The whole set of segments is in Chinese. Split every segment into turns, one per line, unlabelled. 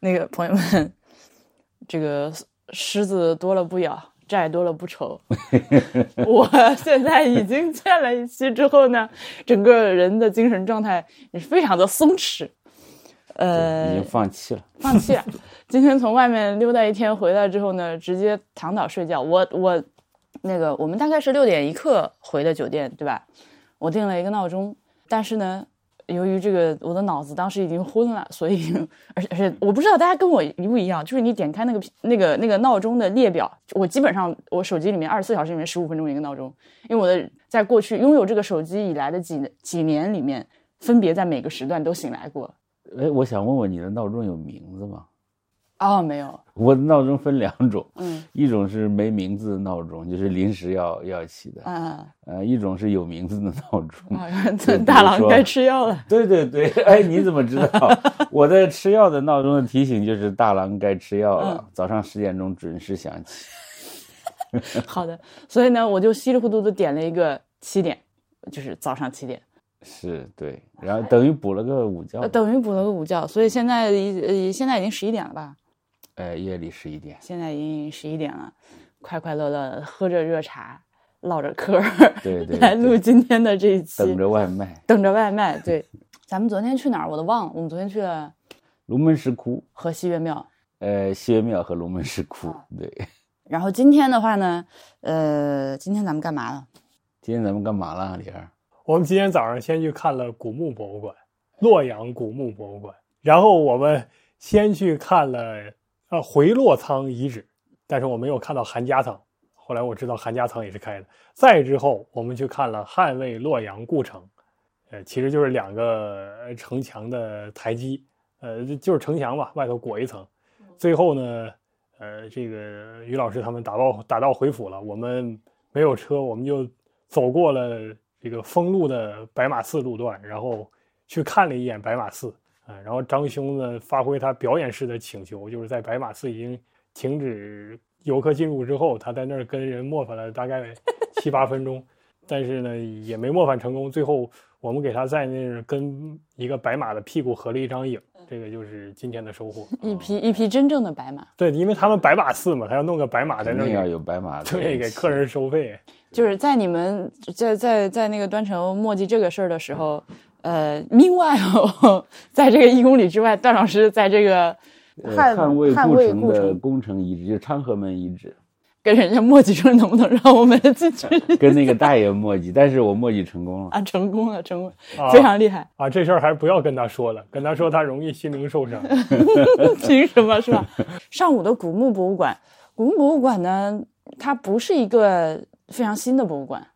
那个朋友们，这个虱子多了不咬，债多了不愁。我现在已经见了一期之后呢，整个人的精神状态也是非常的松弛。呃，
已经放弃了，
放弃了。今天从外面溜达一天回来之后呢，直接躺倒睡觉。我我那个我们大概是六点一刻回的酒店，对吧？我定了一个闹钟，但是呢，由于这个我的脑子当时已经昏了，所以而且而且我不知道大家跟我一不一样，就是你点开那个那个那个闹钟的列表，我基本上我手机里面二十四小时里面十五分钟一个闹钟，因为我的在过去拥有这个手机以来的几几年里面，分别在每个时段都醒来过。
哎，我想问问你的闹钟有名字吗？
哦，没有。
我的闹钟分两种，
嗯
一种是没名字的闹钟，就是临时要要起的，
嗯
呃，一种是有名字的闹钟。
大郎该吃药了。
对 对对，哎，你怎么知道？我在吃药的闹钟的提醒就是大郎该吃药了，
嗯
早上十点钟准时响起。
好的，所以呢，我就稀里糊涂的点了一个七点，就是早上七点，
是对，然后等于补了个午觉
呃，，等于补了个午觉，所以现在已呃现在已经十一点了吧？
呃，夜里十一点。
现在已经十一点了，快快乐乐地喝着热茶，唠着嗑儿，
对对
来录今天的这一期，
等着外卖。
等着外卖。对，咱们昨天去哪儿我都忘了，我们昨天去了
龙门石窟，
和西岳庙，
呃，西岳庙和龙门石窟。对，
然后今天的话呢，呃，今天咱们干嘛了？
今天咱们干嘛了，李二？
我们今天早上先去看了古墓博物馆，洛阳古墓博物馆，然后我们先去看了呃回洛仓遗址，但是我没有看到韩家仓。后来我知道韩家仓也是开的。再之后，我们去看了汉魏洛阳故城，呃，其实就是两个呃城墙的台基，呃，就是城墙吧，外头裹一层。最后呢，呃，这个于老师他们打道打道回府了，我们没有车，我们就走过了这个封路的白马寺路段，然后去看了一眼白马寺啊、然后张兄呢发挥他表演式的请求，就是在白马寺已经停止游客进入之后，他在那儿跟人磨翻了大概七八分钟，但是呢也没磨翻成功，最后我们给他在那儿跟一个白马的屁股合了一张影，这个就是今天的收获。
一匹一匹真正的白马，
对，因为他们白马寺嘛，他要弄个白马在那儿，
要有白马。
对，给客人收费。
就是在你们在在在那个端城墨迹这个事儿的时候，呃，meanwhile，在这个一公里之外，段老师在这个
呃
汉
汉魏故城的工程遗址，就是昌河门遗址，
跟人家墨迹说能不能让我们进去
跟那个大爷墨迹，但是我墨迹成功了。
啊？成功了，成功非常厉害。
啊，这事儿还是不要跟他说了，跟他说他容易心灵受伤。
凭什么是吧？上午的古墓博物馆，古墓博物馆呢，它不是一个非常新的博物馆，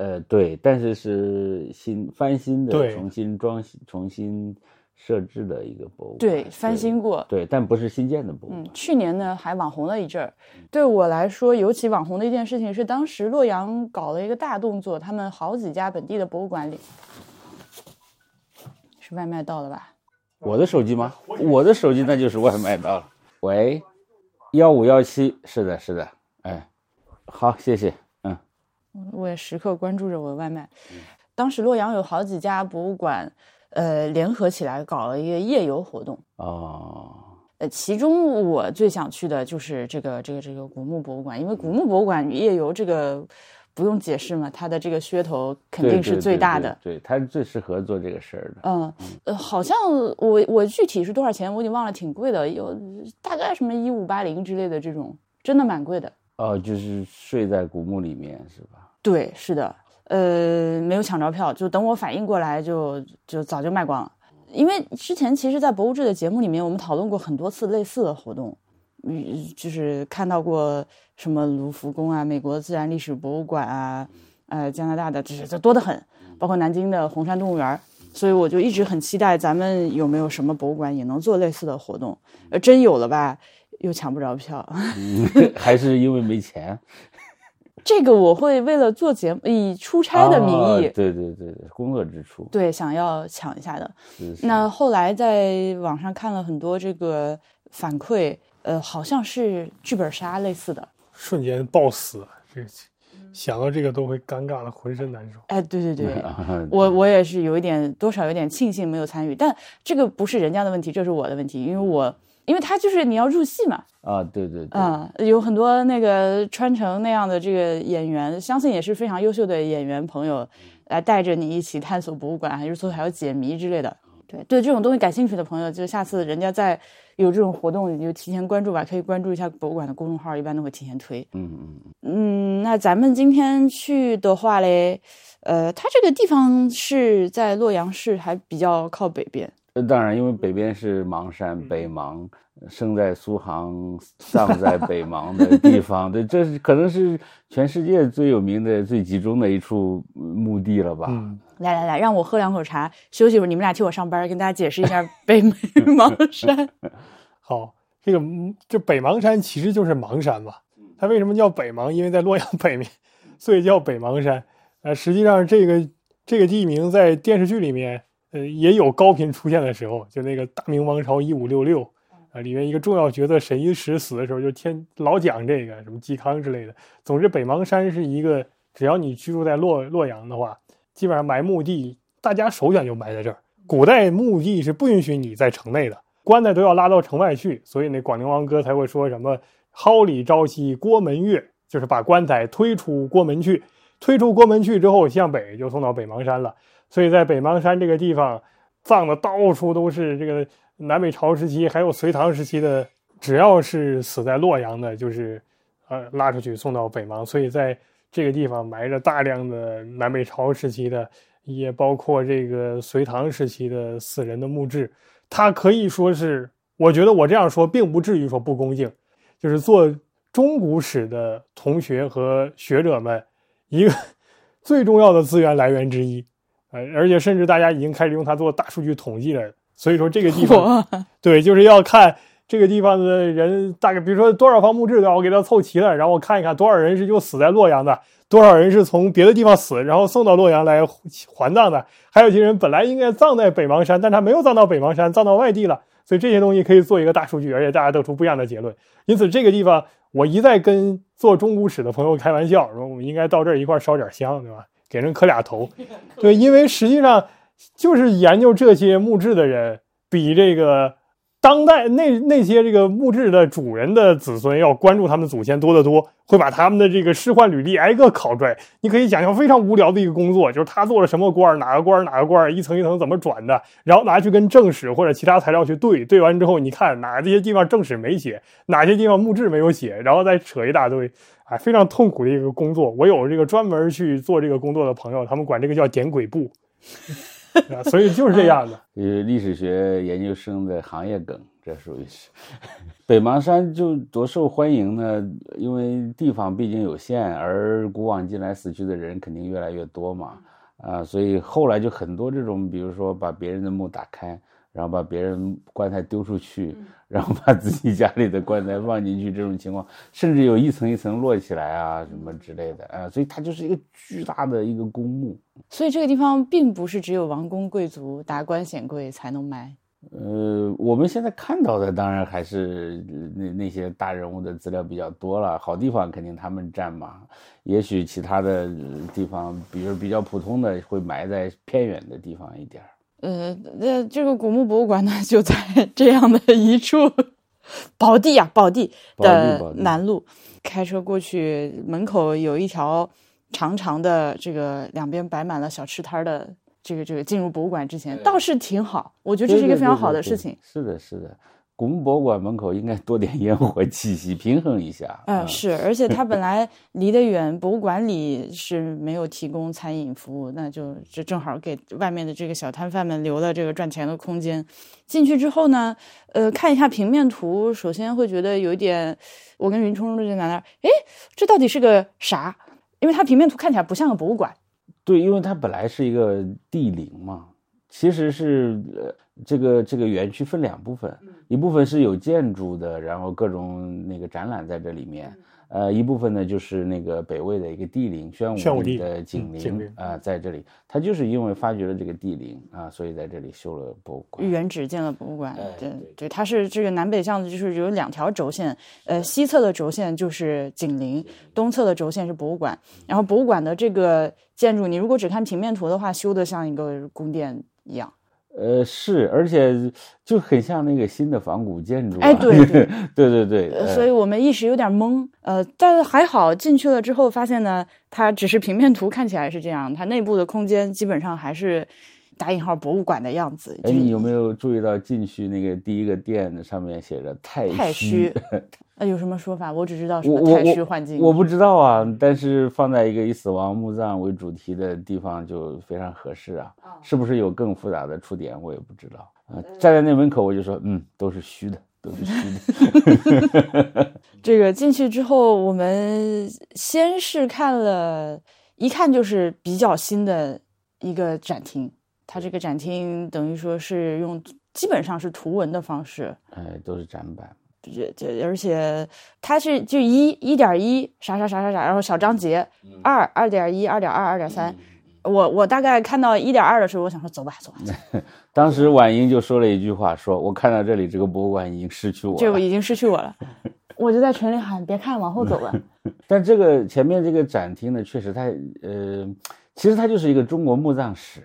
呃，对，但是是新翻新的，
对
重新装新、重新设置的一个博物馆。
对，翻新过。
对，但不是新建的博物馆。
嗯，去年呢还网红了一阵儿。对我来说，尤其网红的一件事情是，当时洛阳搞了一个大动作，他们好几家本地的博物馆里，是外卖到了吧？
我的手机吗？我的手机那就是外卖到了。喂，幺五幺七，是的，是的，哎，好，谢谢，嗯，
我也时刻关注着我的外卖。当时洛阳有好几家博物馆，呃，联合起来搞了一个夜游活动。
哦，
呃，其中我最想去的就是这个这个这个古墓博物馆，因为古墓博物馆夜游这个不用解释嘛，它的这个噱头肯定是最大的。
对，对对它是最适合做这个事儿的。
嗯，呃，好像我我具体是多少钱我已经忘了，挺贵的，有大概什么一五八零之类的这种，真的蛮贵的。
哦，就是睡在古墓里面是吧？
对，是的，呃，没有抢着票，就等我反应过来就，就早就卖光了。因为之前其实，在博物志的节目里面，我们讨论过很多次类似的活动，嗯，就是看到过什么卢浮宫啊、美国自然历史博物馆啊，呃，加拿大的这这多得很，包括南京的红山动物园。所以我就一直很期待咱们有没有什么博物馆也能做类似的活动。呃，真有了吧，又抢不着票。
嗯，还是因为没钱。
这个我会为了做节目，以出差的名义，
哦对对对对，工作支出。
对，想要抢一下的。
是是
那后来在网上看了很多这个反馈，呃，好像是剧本杀类似的。
瞬间暴死，这想到这个都会尴尬的浑身难受。
哎，对对对，
啊
我我也是有一点多少有点庆幸没有参与，但这个不是人家的问题，这是我的问题，因为我因为他就是你要入戏嘛，
啊，对对对，
嗯，有很多那个穿成那样的这个演员，相信也是非常优秀的演员朋友，来带着你一起探索博物馆，还是说还有解谜之类的。对对，这种东西感兴趣的朋友，就下次人家再有这种活动，你就提前关注吧，可以关注一下博物馆的公众号，一般都会提前推。
嗯嗯，
嗯，那咱们今天去的话嘞，呃，它这个地方是在洛阳市，还比较靠北边。
呃当然，因为北边是邙山，北邙，生在苏杭，葬在北邙的地方，对，这是可能是全世界最有名的、最集中的一处呃墓地了吧？
嗯，
来来来，让我喝两口茶，休息一会儿。你们俩替我上班，跟大家解释一下北邙山。
好，这个嗯这北邙山其实就是邙山嘛。它为什么叫北邙？因为在洛阳北面，所以叫北邙山。呃，实际上这个这个地名在电视剧里面，呃，也有高频出现的时候。就那个《大明王朝一五六六》啊，里面一个重要角色沈一石死的时候，就天老讲这个什么嵇康之类的。总之，北邙山是一个，只要你居住在洛洛阳的话，基本上埋墓地，大家首选就埋在这儿。古代墓地是不允许你在城内的，棺材都要拉到城外去，所以那广陵王哥才会说什么“蒿里朝夕郭门月”，就是把棺材推出郭门去。推出郭门去之后，向北就送到北邙山了。所以在北邙山这个地方，葬的到处都是这个南北朝时期还有隋唐时期的，只要是死在洛阳的，就是呃拉出去送到北邙。所以在这个地方埋着大量的南北朝时期的，也包括这个隋唐时期的死人的墓志。它可以说是，我觉得我这样说并不至于说不恭敬，就是做中古史的同学和学者们一个 最重要的资源来源之一。呃，而且甚至大家已经开始用它做大数据统计了。所以说这个地方，对，就是要看这个地方的人大概，比如说多少方墓志我给它凑齐了，然后我看一看多少人是就死在洛阳的，多少人是从别的地方死，然后送到洛阳来还葬的，还有一些人本来应该葬在北邙山，但他没有葬到北邙山，葬到外地了。所以这些东西可以做一个大数据，而且大家得出不一样的结论。因此，这个地方我一再跟做中古史的朋友开玩笑，说我们应该到这儿一块儿烧点香，对吧？给人磕俩头。对，因为实际上就是研究这些墓志的人，比这个当代那那些这个墓志的主人的子孙要关注他们祖先多得多，会把他们的这个仕宦履历挨个考出来。你可以想象非常无聊的一个工作，就是他做了什么官儿，哪个官儿哪个官儿，一层一层怎么转的，然后拿去跟正史或者其他材料去对，对完之后，你看哪这些地方正史没写，哪些地方墓志没有写，然后再扯一大堆。啊，非常痛苦的一个工作。我有这个专门去做这个工作的朋友，他们管这个叫点鬼部，啊，所以就是这样的。
呃，历史学研究生的行业梗，这属于是。北邙山就多受欢迎呢，因为地方毕竟有限，而古往今来死去的人肯定越来越多嘛，啊，所以后来就很多这种，比如说把别人的墓打开，然后把别人棺材丢出去，然后把自己家里的棺材放进去，这种情况，甚至有一层一层摞起来啊，什么之类的啊，所以它就是一个巨大的一个公墓。
所以这个地方并不是只有王公贵族、达官显贵才能埋。
呃，我们现在看到的当然还是呃那那些大人物的资料比较多了，好地方肯定他们占嘛。也许其他的呃地方，比如比较普通的，会埋在偏远的地方一点儿。
呃，那这个古墓博物馆呢，就在这样的一处宝地啊，宝地的南路，开车过去，门口有一条长长的，这个两边摆满了小吃摊儿的，这个这个进入博物馆之前倒是挺好，我觉得这是一个非常好的事情。
是的，是的。古墓博物馆门口应该多点烟火气息，平衡一下。
嗯，是，而且它本来离得远，博物馆里是。没有提供餐饮服务，那就这正好给外面的这个小摊贩们留了这个赚钱的空间。进去之后呢，呃，看一下平面图，首先会觉得有一点，我跟云冲冲就在那儿，哎，这到底是。个啥？因为它平面图看起来不像个博物馆。
对，因为它本来是。一个地陵嘛，其实是。呃这个这个园区分两部分，一部分是有建筑的，然后各种那个展览在这里面。呃，一部分呢就是那个北魏的一个帝陵宣武帝的景陵啊，在这里，他就是因为发掘了这个帝陵啊，所以在这里修了博物馆，
原址建了博物馆。对对，它是这个南北向的，就是有两条轴线，呃，西侧的轴线就是景陵，东侧的轴线是博物馆。然后博物馆的这个建筑，你如果只看平面图的话，修的像一个宫殿一样。
呃，是，而且就很像那个新的仿古建筑。
哎，对对
对对对，
所以我们一时有点懵。呃，但是还好进去了之后，发现呢，它只是平面图看起来是这样，它内部的空间基本上还是。打引号博物馆的样子。
哎，你有没有注意到进去那个第一个店上面写着太
太
虚？
那，有什么说法？我只知道什么太虚幻境。
我不知道啊，但是放在一个以死亡墓葬为主题的地方就非常合适啊。是不是有更复杂的触点？我也不知道啊。站在那门口，我就说，嗯，都是虚的，都是虚
的。这个进去之后，我们先是看了一看就是比较新的一个展厅。它这个展厅等于说是用基本上是图文的方式，
哎，都是展板，
这这，而且它是就一一点一啥啥啥啥啥，然后小章节二二点一二点二二点三，我我大概看到一点二的时候，我想说走吧走吧。
当时婉莹就说了一句话，说我看到这里这个博物馆已经失去我了，
就已经失去我了，我就在群里喊别看往后走吧。
但这个前面这个展厅呢，确实它呃，其实它就是一个中国墓葬史。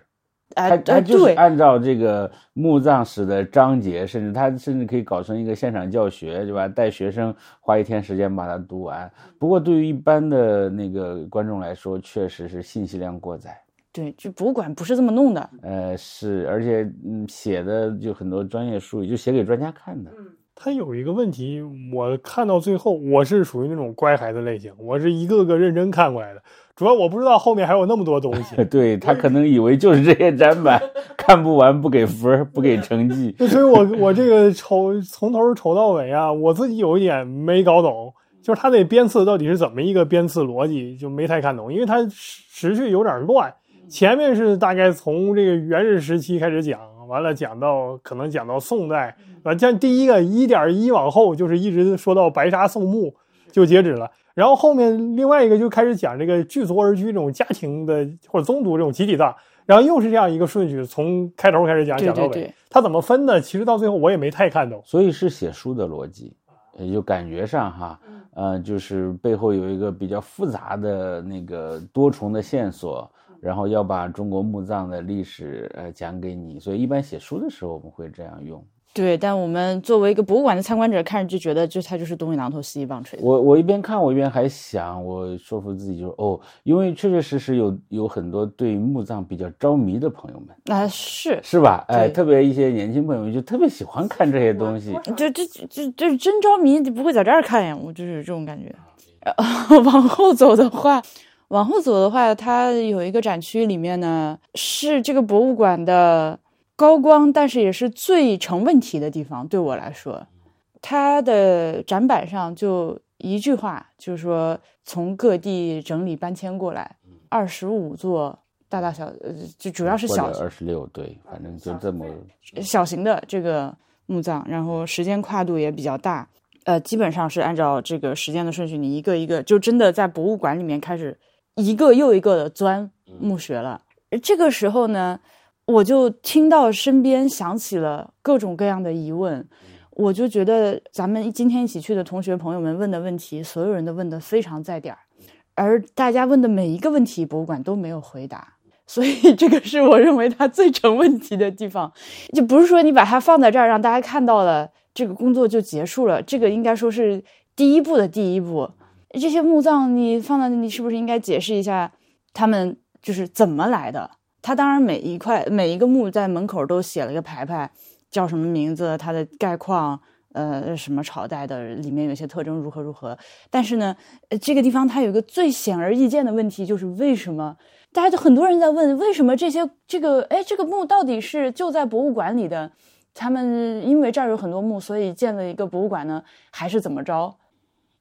他他就是按照这个墓葬史的章节，甚至他甚至可以搞成一个现场教学，对吧？带学生花一天时间把它读完。不过对于一般的那个观众来说，确实是信息量过载。
对，就博物馆不是这么弄的。
呃，是，而且嗯，写的就很多专业术语，就写给专家看的。
嗯，他有一个问题，我看到最后，我是属于那种乖孩子类型，我是一个个认真看过来的。主要我不知道后面还有那么多东西，
对他可能以为就是这些展板，看不完不给分不给成绩。
所以我我这个瞅从头瞅到尾啊，我自己有一点没搞懂，就是他那编次到底是怎么一个编次逻辑，就没太看懂，因为他时序有点乱。前面是大概从这个元日时期开始讲，完了讲到可能讲到宋代，完，像第一个一点一往后就是一直说到白沙宋墓就截止了。然后后面另外一个就开始讲这个聚族而居这种家庭的或者宗族这种集体葬，然后又是这样一个顺序，从开头开始讲讲到尾。他怎么分的？其实到最后我也没太看懂。
所以是写书的逻辑，也就感觉上哈，呃，就是背后有一个比较复杂的那个多重的线索，然后要把中国墓葬的历史呃讲给你。所以一般写书的时候我们会这样用。
对，但我们作为一个博物馆的参观者，看着就觉得，就它就是东一榔头西一棒槌。
我我一边看，我一边还想，我说服自己就是哦，因为确确实实有有很多对墓葬比较着迷的朋友们，
那是
是吧？哎，特别一些年轻朋友们就特别喜欢看这些东西，
就这这这真着迷，你不会在这儿看呀？我就是这种感觉。往后走的话，往后走的话，它有一个展区，里面呢是这个博物馆的。高光，但是也是最成问题的地方。对我来说，它的展板上就一句话，就是说从各地整理搬迁过来，二十五座大大小，呃，就主要是小
二十六，对，反正就这么
小型的这个墓葬，然后时间跨度也比较大，呃，基本上是按照这个时间的顺序，你一个一个就真的在博物馆里面开始一个又一个的钻墓穴了。这个时候呢。我就听到身边响起了各种各样的疑问，我就觉得咱们今天一起去的同学朋友们问的问题，所有人都问的非常在点儿，而大家问的每一个问题，博物馆都没有回答，所以这个是我认为它最成问题的地方。就不是说你把它放在这儿让大家看到了，这个工作就结束了，这个应该说是第一步的第一步。这些墓葬你放在那里，是不是应该解释一下他们就是怎么来的？他当然每一块每一个墓在门口都写了一个牌牌，叫什么名字，它的概况，呃，什么朝代的，里面有些特征如何如何。但是呢，这个地方它有一个最显而易见的问题，就是为什么大家就很多人在问，为什么这些这个哎这个墓到底是就在博物馆里的？他们因为这儿有很多墓，所以建了一个博物馆呢，还是怎么着？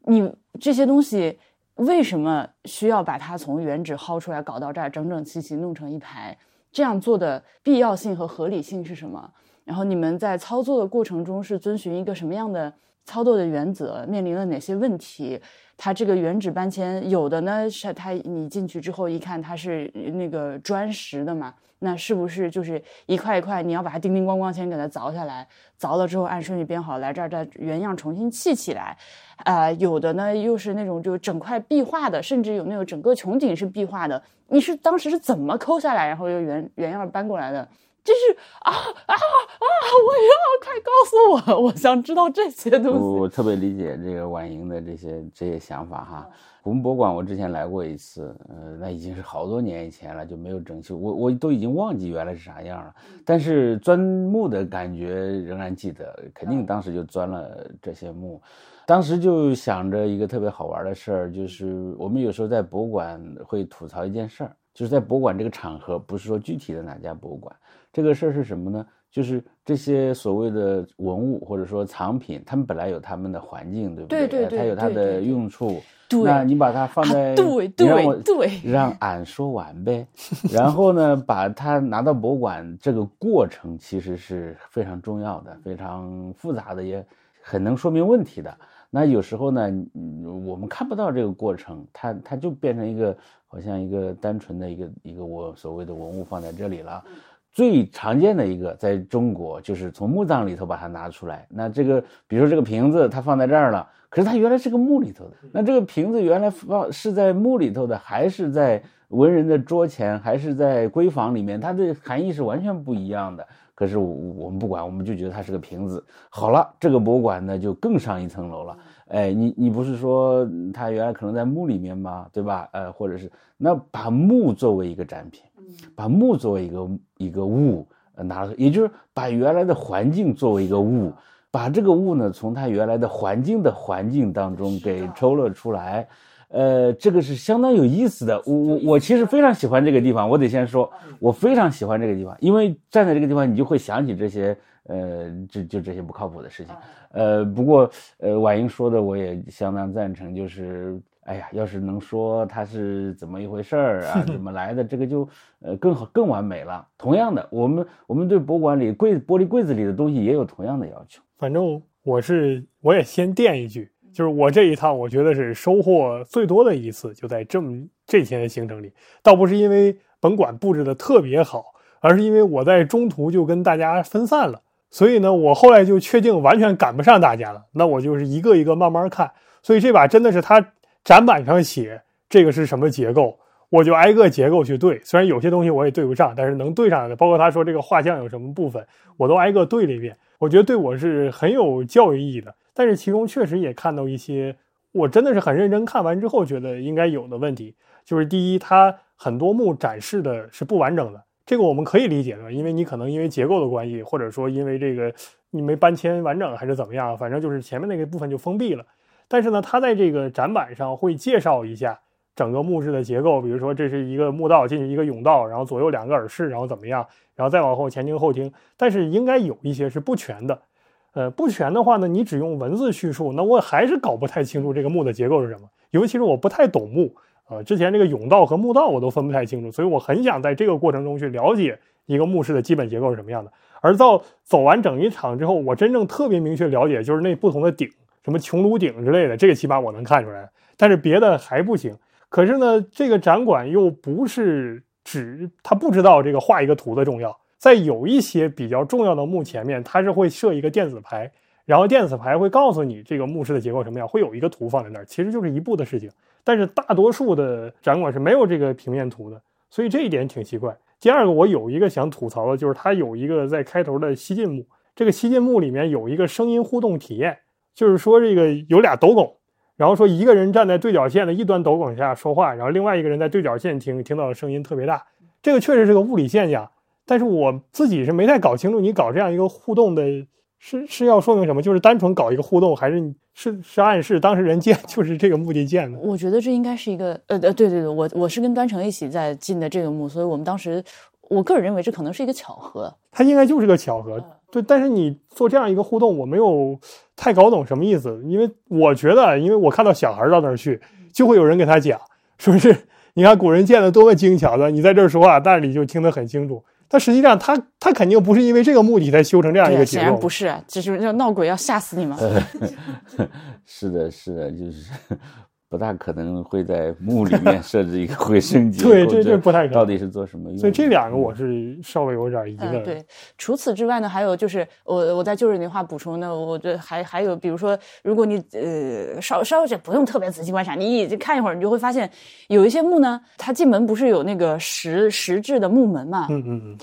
你这些东西。为什么需要把它从原址薅出来，搞到这儿整整齐齐弄成一排？这样做的必要性和合理性是什么？然后你们在操作的过程中是遵循一个什么样的操作的原则？面临了哪些问题？它这个原址搬迁，有的呢是它你进去之后一看它是那个砖石的嘛，那是不是就是一块一块你要把它叮叮咣咣先给它凿下来，凿了之后按顺序编好，来这儿再原样重新砌起来？啊，有的呢又是那种就整块壁画的，甚至有那种整个穹顶是壁画的，你是当时是怎么抠下来，然后又原原样搬过来的？就是啊啊啊！我要快告诉我，我想知道这些东西。
我特别理解这个婉莹的这些这些想法哈。古墓博物馆我之前来过一次，呃，那已经是好多年以前了，就没有整修，我我都已经忘记原来是啥样了。但是钻木的感觉仍然记得，肯定当时就钻了这些木。当时就想着一个特别好玩的事儿，就是我们有时候在博物馆会吐槽一件事儿，就是在博物馆这个场合，不是说具体的哪家博物馆。这个事儿是什么呢？就是这些所谓的文物或者说藏品，他们本来有他们的环境，对不
对？对对对，
它有它的用处。
对，
那你把它放在，
对对对，
让俺说完呗。然后呢，把它拿到博物馆，这个过程其实是非常重要的，非常复杂的，也很能说明问题的。那有时候呢，我们看不到这个过程，它它就变成一个好像一个单纯的一个一个我所谓的文物放在这里了。最常见的一个，在中国就是从墓葬里头把它拿出来。那这个，比如说这个瓶子，它放在这儿了，可是它原来是个墓里头的。那这个瓶子原来放是在墓里头的，还是在文人的桌前，还是在闺房里面？它的含义是完全不一样的。可是我们不管，我们就觉得它是个瓶子。好了，这个博物馆呢就更上一层楼了。哎，你你不是说它原来可能在墓里面吗？对吧？呃，或者是那把墓作为一个展品。把木作为一个一个物拿，也就是把原来的环境作为一个物，把这个物呢从它原来的环境的环境当中给抽了出来，呃，这个是相当有意思的。我我我其实非常喜欢这个地方，我得先说，我非常喜欢这个地方，因为站在这个地方，你就会想起这些，呃，就就这些不靠谱的事情。呃，不过呃，婉莹说的我也相当赞成，就是。哎呀，要是能说它是怎么一回事儿啊，怎么来的，这个就呃更好更完美了。同样的，我们我们对博物馆里柜玻璃柜子里的东西也有同样的要求。
反正我是我也先垫一句，就是我这一趟我觉得是收获最多的一次，就在这么这天的行程里，倒不是因为本馆布置的特别好，而是因为我在中途就跟大家分散了，所以呢，我后来就确定完全赶不上大家了，那我就是一个一个慢慢看。所以这把真的是他。展板上写这个是什么结构，我就挨个结构去对。虽然有些东西我也对不上，但是能对上的，包括他说这个画像有什么部分，我都挨个对了一遍。我觉得对我是很有教育意义的。但是其中确实也看到一些，我真的是很认真看完之后觉得应该有的问题。就是第一，它很多墓展示的是不完整的，这个我们可以理解的，因为你可能因为结构的关系，或者说因为这个你没搬迁完整还是怎么样，反正就是前面那个部分就封闭了。但是呢，他在这个展板上会介绍一下整个墓室的结构，比如说这是一个墓道进去一个甬道，然后左右两个耳室，然后怎么样，然后再往后前厅后厅。但是应该有一些是不全的，呃，不全的话呢，你只用文字叙述，那我还是搞不太清楚这个墓的结构是什么。尤其是我不太懂墓，呃，之前这个甬道和墓道我都分不太清楚，所以我很想在这个过程中去了解一个墓室的基本结构是什么样的。而到走完整一场之后，我真正特别明确了解就是那不同的顶。什么穹庐顶之类的，这个起码我能看出来，但是别的还不行。可是呢，这个展馆又不是只他不知道这个画一个图的重要，在有一些比较重要的墓前面，它是会设一个电子牌，然后电子牌会告诉你这个墓室的结构什么样，会有一个图放在那儿，其实就是一步的事情。但是大多数的展馆是没有这个平面图的，所以这一点挺奇怪。第二个，我有一个想吐槽的，就是它有一个在开头的西晋墓，这个西晋墓里面有一个声音互动体验。就是说，这个有俩斗拱，然后说一个人站在对角线的一端斗拱下说话，然后另外一个人在对角线听，听到的声音特别大。这个确实是个物理现象，但是我自己是没太搞清楚，你搞这样一个互动的，是是要说明什么？就是单纯搞一个互动，还是是是暗示当事人见 就是这个目的见的？
我觉得这应该是一个，呃呃，对对对，我我是跟端成一起在进的这个墓，所以我们当时，我个人认为这可能是一个巧合。
它应该就是个巧合。对，但是你做这样一个互动，我没有太搞懂什么意思，因为我觉得，因为我看到小孩到那儿去，就会有人给他讲，说是你看古人建的多么精巧的，你在这儿说话，但是你就听得很清楚。但实际上他他肯定不是因为这个目的才修成这样一个结构
显然不。是，这就是要闹鬼要吓死你们？
是的，是的，就是不大可能会在墓里面设置一个回声结构。
对这这不太可能
到底是做什么用？
所以这两个我是稍微有点疑
嗯，
问。
对。除此之外呢，还有就是我我在就是你话补充呢，我觉得还还有，比如说，如果你呃稍稍微不用特别仔细观察，你已经看一会儿，你就会发现有一些墓呢，它进门不是有那个石石质的木门嘛？
嗯嗯嗯，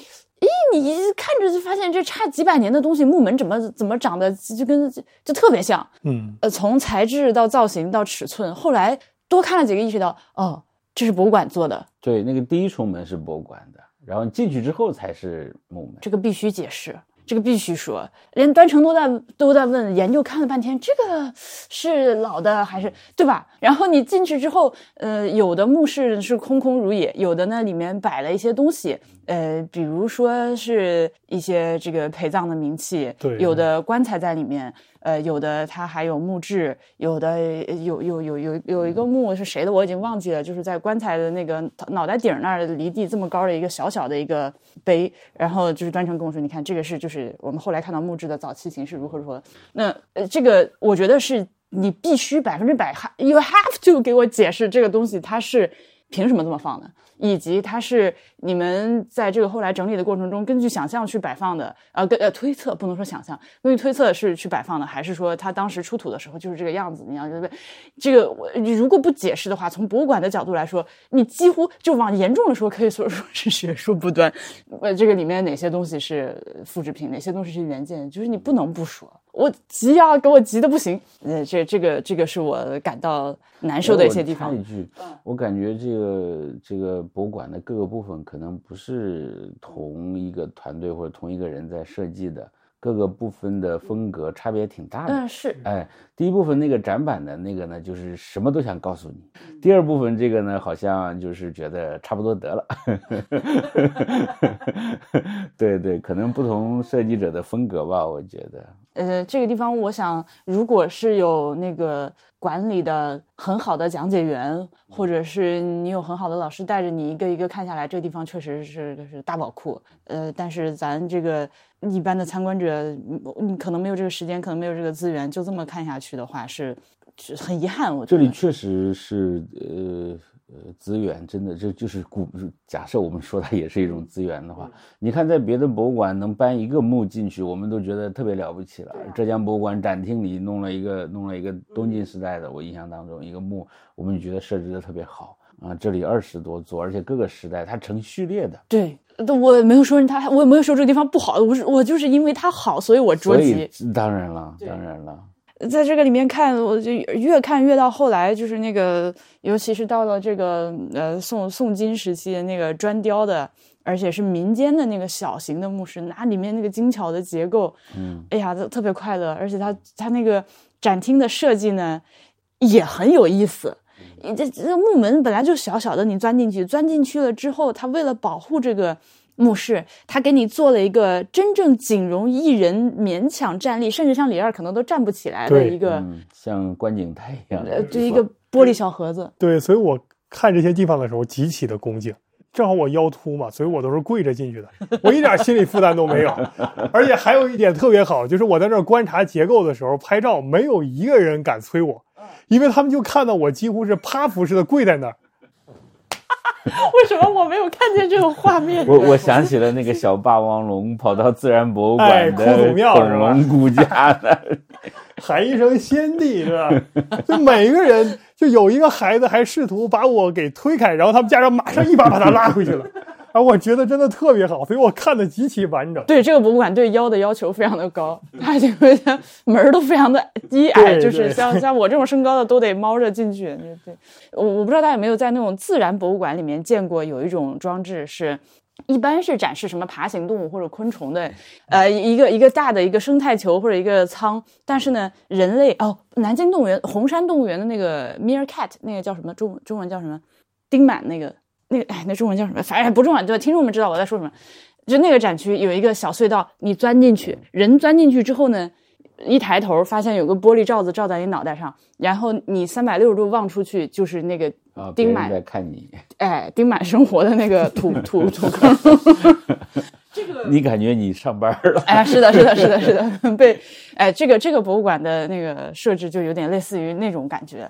你一看着就发现这差几百年的东西，木门怎么怎么长得就跟就特别像。
嗯，
呃，从材质到造型到尺寸，后来多看了几个，意识到哦，这是博物馆做的，
对，那个第一重门是博物馆的，然后进去之后才是木门。
这个必须解释，这个必须说。连端成都在都在问，研究看了半天，这个是老的还是对吧？然后你进去之后，呃，有的墓室是空空如也，有的呢里面摆了一些东西，呃，比如说是一些这个陪葬的冥器，
对
有的棺材在里面。呃，有的它还有墓志，有的有有有有有一个墓是谁的我已经忘记了，就是在棺材的那个脑袋顶那儿离地这么高的一个小小的一个碑，然后就是端成跟我说，你看这个是就是我们后来看到墓志的早期形式如何如何。那呃这个我觉得是你必须百分之百哈，you have to 给我解释这个东西它是凭什么这么放的。以及它是你们在这个后来整理的过程中，根据想象去摆放的，呃，跟呃推测不能说想象，根据推测是去摆放的，还是说它当时出土的时候就是这个样子？你要这个我你如果不解释的话，从博物馆的角度来说，你几乎就往严重的说，可以说 说是学术不端。呃，这个里面哪些东西是复制品，哪些东西是原件，就是你不能不说。我急啊，给我急的不行。呃，这这个这个是我感到难受的一些地方
我插一。句，我感觉这个这个博物馆的各个部分可能不是同一个团队或者同一个人在设计的，各个部分的风格差别挺大的。
嗯，是。
哎，第一部分那个展板的那个呢，就是什么都想告诉你；
嗯
第二部分这个呢，好像就是觉得差不多得了。对对，可能不同设计者的风格吧，我觉得。
呃，这个地方，我想，如果是有那个管理的很好的讲解员，或者是你有很好的老师带着你一个一个看下来，这个地方确实是是大宝库。呃，但是咱这个一般的参观者，嗯你可能没有这个时间，可能没有这个资源，就这么看下去的话，是是很遗憾。我觉得
这里确实是呃呃资源，真的这就是古。假设我们说它也是一种资源的话，你看在别的博物馆能搬一个墓进去，我们都觉得特别了不起了。浙江博物馆展厅里弄了一个弄了一个东晋时代的，我印象当中一个墓，我们就觉得设置的特别好啊。这里二十多座，而且各个时代它成序列的，
对。我也没有说它，我也没有说这个地方不好，我是我就是因为它好，所以我着
所
急
以。当然了，当然了。
在这个里面看，我就越看越到后来，就是那个，尤其是到了这个呃宋宋金时期的那个砖雕的，而且是民间的那个小型的墓室，那里面那个精巧的结构，
嗯，
哎呀，特特别快乐。而且它它那个展厅的设计呢，也很有意思。这这个木门本来就小小的，你钻进去，钻进去了之后，它为了保护这个。墓室，他给你做了一个真正仅容一人勉强站立，甚至像李二可能都站不起来的一个，
嗯，像观景台一样的
呃，
地
对一个玻璃小盒子。
对，所以我看这些地方的时候极其的恭敬。正好我腰突嘛，所以我都是跪着进去的，我一点心理负担都没有。而且还有一点特别好，就是我在那儿观察结构的时候拍照，没有一个人敢催我，因为他们就看到我几乎是趴伏似的跪在那儿。
为什么我没有看见这个画面？
我我想起了那个小霸王龙跑到自然博物
哎
馆的恐龙骨架那儿，
喊一声先帝是吧？就每个人就有一个孩子还试图把我给推开，然后他们家长马上一把把他拉回去了。啊，我觉得真的特别好，所以我看的极其完整。
对这个博物馆对腰的要求非常的高，它这个门儿都非常的低矮，就是像像我这种身高的都得猫着进去。对，我我不知道大家有没有在那种自然博物馆里面见过有一种装置是。一般是展示什么爬行动物或者昆虫的，呃，一个一个大的一个生态球或者一个仓，但是呢，人类哦，南京动物园、红山动物园的那个 meerkat 那个叫什么中中文叫什么？丁满那个那个哎，那中文叫什么？反正不重要，对，听众们知道我在说什么。就那个展区有一个小隧道，你钻进去，人钻进去之后呢，一抬头发现有个玻璃罩子罩在你脑袋上，然后你三百六十度望出去就是那个
啊，
丁满
在看你，
哎丁满生活的那个土土土坑。
这个你感觉你上班了。
哎，是的，是的，是的，是的，被哎，这个这个博物馆的那个设置就有点类似于那种感觉。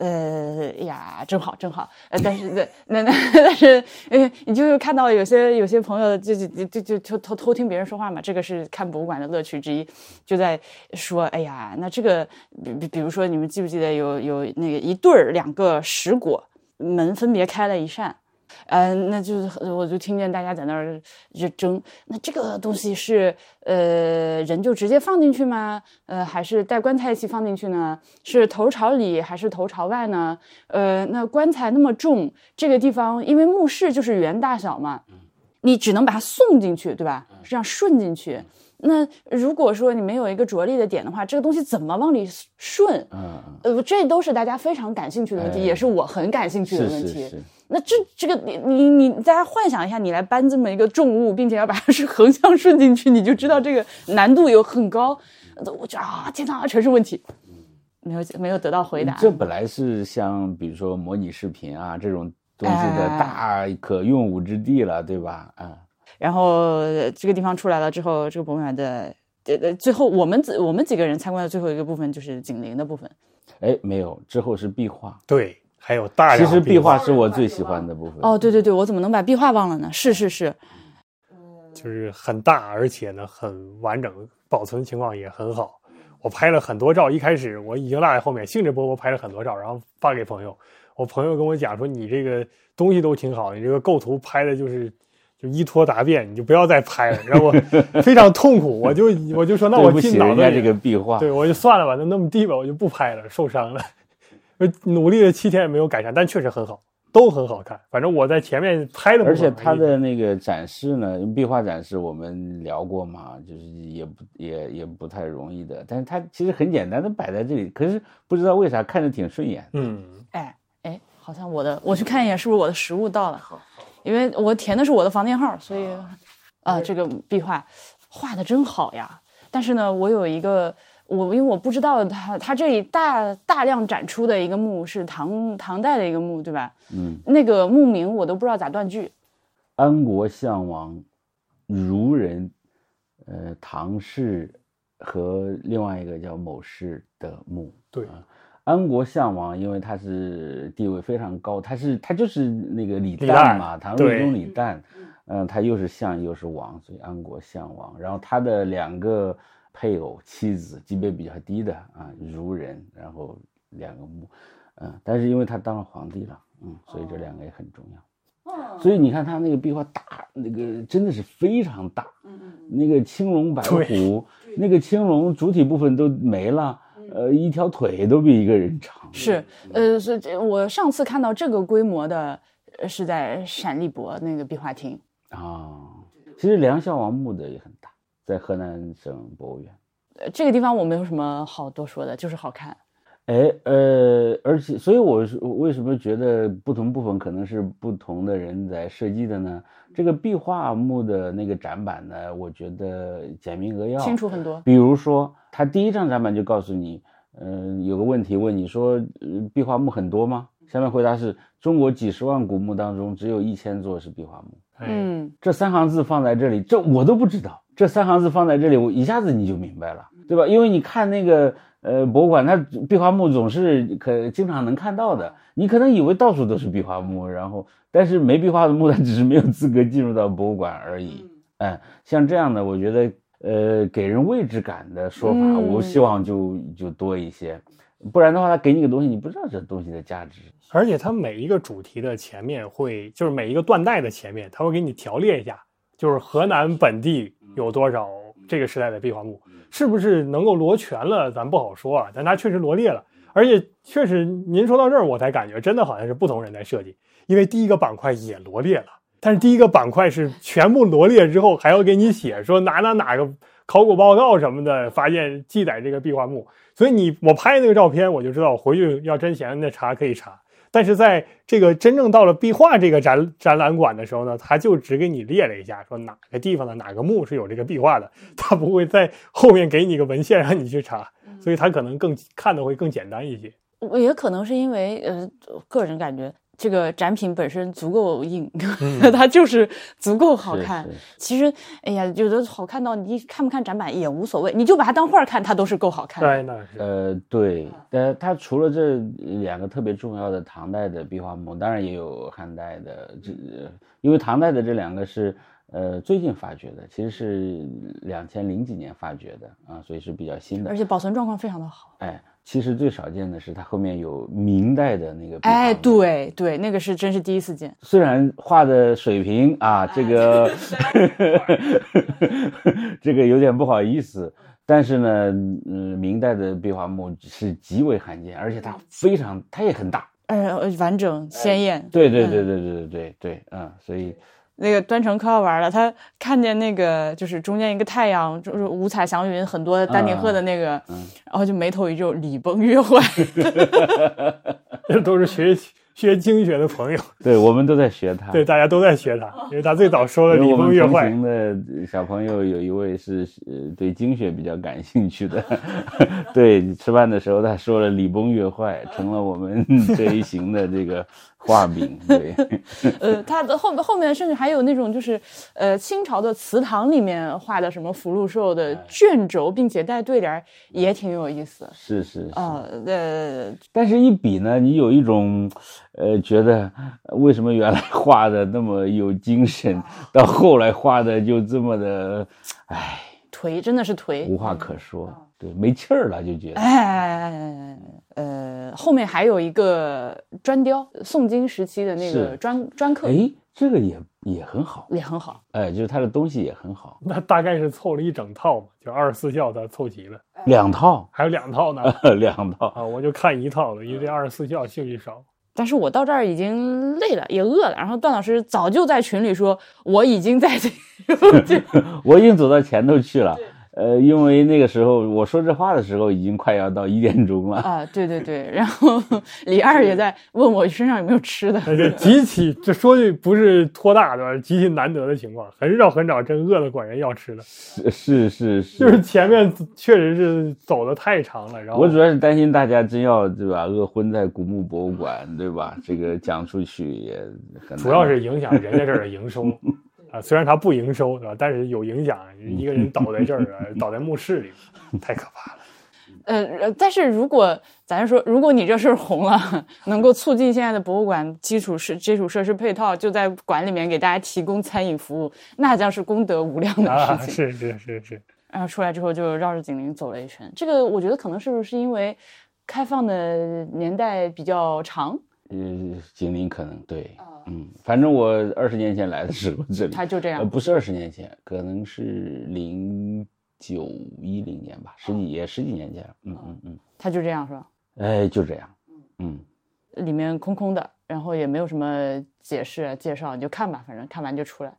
呃呀，正好，正好。呃，但是那那但是，呃，你就是看到有些有些朋友就就就就偷偷偷听别人说话嘛，这个是看博物馆的乐趣之一，就在说，哎呀，那这个比比比如说，你们记不记得有有那个一对儿两个石果门分别开了一扇。嗯，那就是我就听见大家在那儿就争，那这个东西是呃人就直接放进去吗？呃，还是带棺材一起放进去呢？是头朝里还是头朝外呢？呃，那棺材那么重，这个地方因为墓室就是圆大小嘛，你只能把它送进去，对吧？这样顺进去。那如果说你没有一个着力的点的话，这个东西怎么往里顺？嗯，呃，这都是大家非常感兴趣的问题，也是我很感兴趣的问题。那这这个你你你，大家幻想一下，你来搬这么一个重物，并且要把它是横向顺进去，你就知道这个难度有很高。我觉得啊，天哪，全是问题，没有没有得到回答。
这本来是像比如说模拟视频啊这种东西的大可用武之地了，对吧？啊。
然后这个地方出来了之后，这个博物馆的呃最后我们我们几个人参观的最后一个部分就是景陵的部分。
哎，没有，之后是壁画。
对。还有大
量，其实壁画是我最喜欢的部分。
哦，对对对，我怎么能把壁画忘了呢？是是是，
就是很大，而且呢很完整，保存情况也很好。我拍了很多照，一开始我已经落在后面，兴致勃勃拍了很多照，然后发给朋友。我朋友跟我讲说：“你这个东西都挺好，你这个构图拍的就是就一拖答辩，你就不要再拍了。”然后我 非常痛苦，我就我就说：“那我进脑子
这个壁画，
对我就算了吧，那那么地吧，我就不拍了，受伤了。”努力了七天也没有改善，但确实很好，都很好看。反正我在前面拍的，
而且它的那个展示呢，壁画展示我们聊过嘛，就是也不也也不太容易的。但是它其实很简单的摆在这里，可是不知道为啥看着挺顺眼。
嗯，
哎哎，好像我的我去看一眼，是不是我的食物到了？因为我填的是我的房间号，所以啊，这个壁画画的真好呀。但是呢，我有一个。我因为我不知道他他这里大大量展出的一个墓是唐唐代的一个墓，对吧？
嗯，
那个墓名我都不知道咋断句。
安国相王，孺人，呃，唐氏和另外一个叫某氏的墓。
对，
安国相王，因为他是地位非常高，他是他就是那个李旦嘛，唐睿宗李旦，嗯，他又是相又是王，所以安国相王。然后他的两个。配偶、妻子级别比较低的啊，孺人，然后两个墓，嗯，但是因为他当了皇帝了，嗯，所以这两个也很重要。所以你看他那个壁画大，那个真的是非常大，嗯嗯，那个青龙白虎，那个青龙主体部分都没了，呃，一条腿都比一个人长。
是，呃，是我上次看到这个规模的，是在陕历博那个壁画厅
啊。其实梁孝王墓的也很大。在河南省博物院，
呃，这个地方我没有什么好多说的，就是好看。
哎，呃，而且，所以我是为什么觉得不同部分可能是不同的人在设计的呢？这个壁画墓的那个展板呢，我觉得简明扼要，
清楚很多。
比如说，他第一张展板就告诉你，嗯，有个问题问你说，壁画墓很多吗？下面回答是中国几十万古墓当中，只有一千座是壁画墓。
嗯，
这三行字放在这里，这我都不知道。这三行字放在这里，我一下子你就明白了，对吧？因为你看那个呃博物馆，它壁画墓总是可经常能看到的，你可能以为到处都是壁画墓，然后但是没壁画的墓，它只是没有资格进入到博物馆而已。哎，像这样的，我觉得呃给人位置感的说法，我希望就就多一些，不然的话，他给你个东西，你不知道这东西的价值。
而且它每一个主题的前面会，就是每一个断代的前面，他会给你条列一下，就是河南本地。有多少这个时代的壁画墓，是不是能够罗全了？咱不好说啊，但它确实罗列了，而且确实，您说到这儿，我才感觉真的好像是不同人在设计，因为第一个板块也罗列了，但是第一个板块是全部罗列之后，还要给你写说哪哪哪个考古报告什么的，发现记载这个壁画墓，所以你我拍那个照片，我就知道我回去要真闲的查可以查。但是在这个真正到了壁画这个展展览馆的时候呢，他就只给你列了一下，说哪个地方的哪个墓是有这个壁画的，他不会在后面给你个文献让你去查，所以他可能更看的会更简单一些。
也可能是因为呃，个人感觉这个展品本身足够硬，
嗯
它就是足够好看
是。
其实，哎呀，有的好看到你看不看展板也无所谓，你就把它当画儿看，它都是够好看的。
对，那是
呃，对，呃，它除了这两个特别重要的唐代的壁画墓，当然也有汉代的，这因为唐代的这两个是呃最近发掘的，其实是两千零几年发掘的啊，所以是比较新的
而。且保存状况非常的好。
哎，其实最少见的是它后面有明代的那个壁画
哎，对对，那个是真是第一次见。
虽然画的水平啊，这个 这个有点不好意思，但是呢，嗯，明代的壁画墓是极为罕见，而且它非常，它也很大。
呃，完整鲜艳。
对对对对对对对对，嗯，所以
那个端成可好玩了，他看见那个就是中间一个太阳，就是五彩祥云，很多丹顶鹤的那个，
嗯
然后就眉头一皱，礼崩乐坏。
这都是学学经学的朋友，
对我们都在学他。
对，大家都在学他，因为他最早说了礼
因为我们同
崩乐坏，
行的小朋友有一位是呃对经学比较感兴趣的，对吃饭的时候他说了礼崩乐坏，成了我们 这一行的这个画饼。对，
呃，他的后后面甚至还有那种就是，呃，清朝的祠堂里面画的什么福禄寿的卷轴，并且带对联儿，也挺有意思。
是是是。
啊，呃，
但是，一比呢，你有一种，呃，觉得呃为什么原来画的那么有精神，到后来画的就这么的，唉，
颓真的是颓。
无话可说，对，没气儿了，就觉得。
哎，呃，后面还有一个砖雕，宋金时期的那个砖砖刻，
哎，这个也也很好，
也很好。
哎，就是他的东西也很好，
那大概是凑了一整套嘛，就二十四孝他凑齐了，
两套，
还有两套呢
两套。
啊，我就看一套了，因为这二十四孝兴趣少。
但是我到这儿已经累了，也饿了。然后段老师早就在群里说，我已经在这
我已经走到前头去了，呃，因为那个时候我说这话的时候，已经快要到一点钟了。
啊，对对对。然后 李二也在问我身上有没有吃的。
极其，这说句不是托大的？极其难得的情况，很少很少真饿了管人要吃的，
是是是是，
就是前面确实是走的太长了，然后
我主要是担心大家真要对吧，饿昏在古墓博物馆，对吧？这个讲出去也很难。
主要是影响人家这儿的营收 啊，虽然他不营收对吧？但是有影响，一个人倒在这儿啊，倒在墓室里，太可怕了。
呃，呃但是如果咱说，如果你这事儿红了，能够促进现在的博物馆基础设基础设施配套，就在馆里面给大家提供餐饮服务，那将是功德无量的
啊，
事情。
是是是是，
然后出来之后就绕着景陵走了一圈，这个我觉得可能是不是因为开放的年代比较长，
呃，景陵可能对，嗯，反正我二十年前来的时候，这里呃
它就这样。
不是二十年前，可能是零九一零年吧，十几也十几年前，嗯嗯嗯，
他就这样是吧？
哎，就这样，嗯。
里面空空的，然后也没有什么解释介绍，你就看吧，反正看完就出来。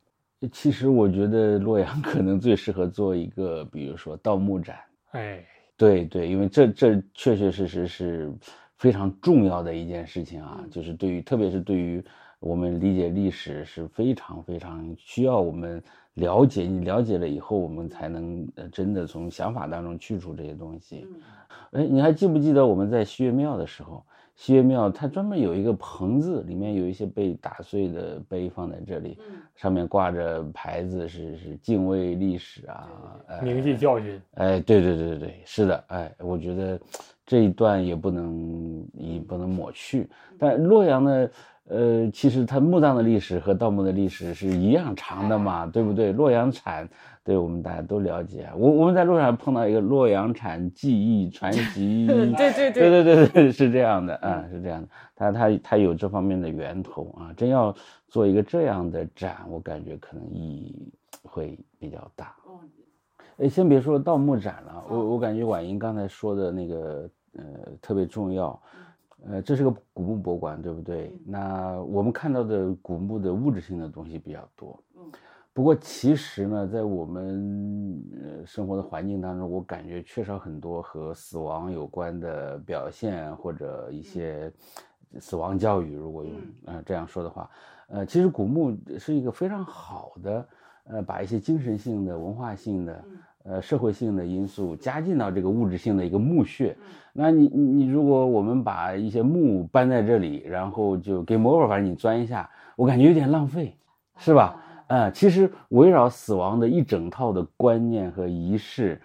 其实我觉得洛阳可能最适合做一个，比如说盗墓展。
哎，
对对，因为这这确确实实是非常重要的一件事情啊，就是对于特别是对于我们理解历史是非常非常需要我们了解，你了解了以后，我们才能呃真的从想法当中去除这些东西。哎，你还记不记得我们在西岳庙的时候？西岳庙它专门有一个棚子，里面有一些被打碎的碑放在这里，上面挂着牌子是是敬畏历史啊，呃
铭记教训，
哎，对对对对对，是的，哎，我觉得这一段也不能也不能抹去。但洛阳呢，呃，其实它墓葬的历史和盗墓的历史是一样长的嘛，对不对？洛阳铲，对我们大家都了解。我我们在路上碰到一个洛阳铲技艺传奇，
对对
对对对对，是这样的啊，是这样的。它它它有这方面的源头啊，真要做一个这样的展，我感觉可能意义会比较大。哎，先别说盗墓展了，我我感觉婉莹刚才说的那个呃特别重要，呃，这是个古墓博物馆，对不对？那我们看到的古墓的物质性的东西比较多，不过其实呢，在我们呃生活的环境当中，我感觉缺少很多和死亡有关的表现或者一些死亡教育，如果用呃这样说的话，呃，其实古墓是一个非常好的。呃，把一些精神性的、文化性的，呃社会性的因素加进到这个物质性的一个墓穴。那你你你，如果我们把一些墓搬在这里，然后就给某某，反正你钻一下，我感觉有点浪费，是吧？嗯，其实围绕死亡的一整套的观念和仪式。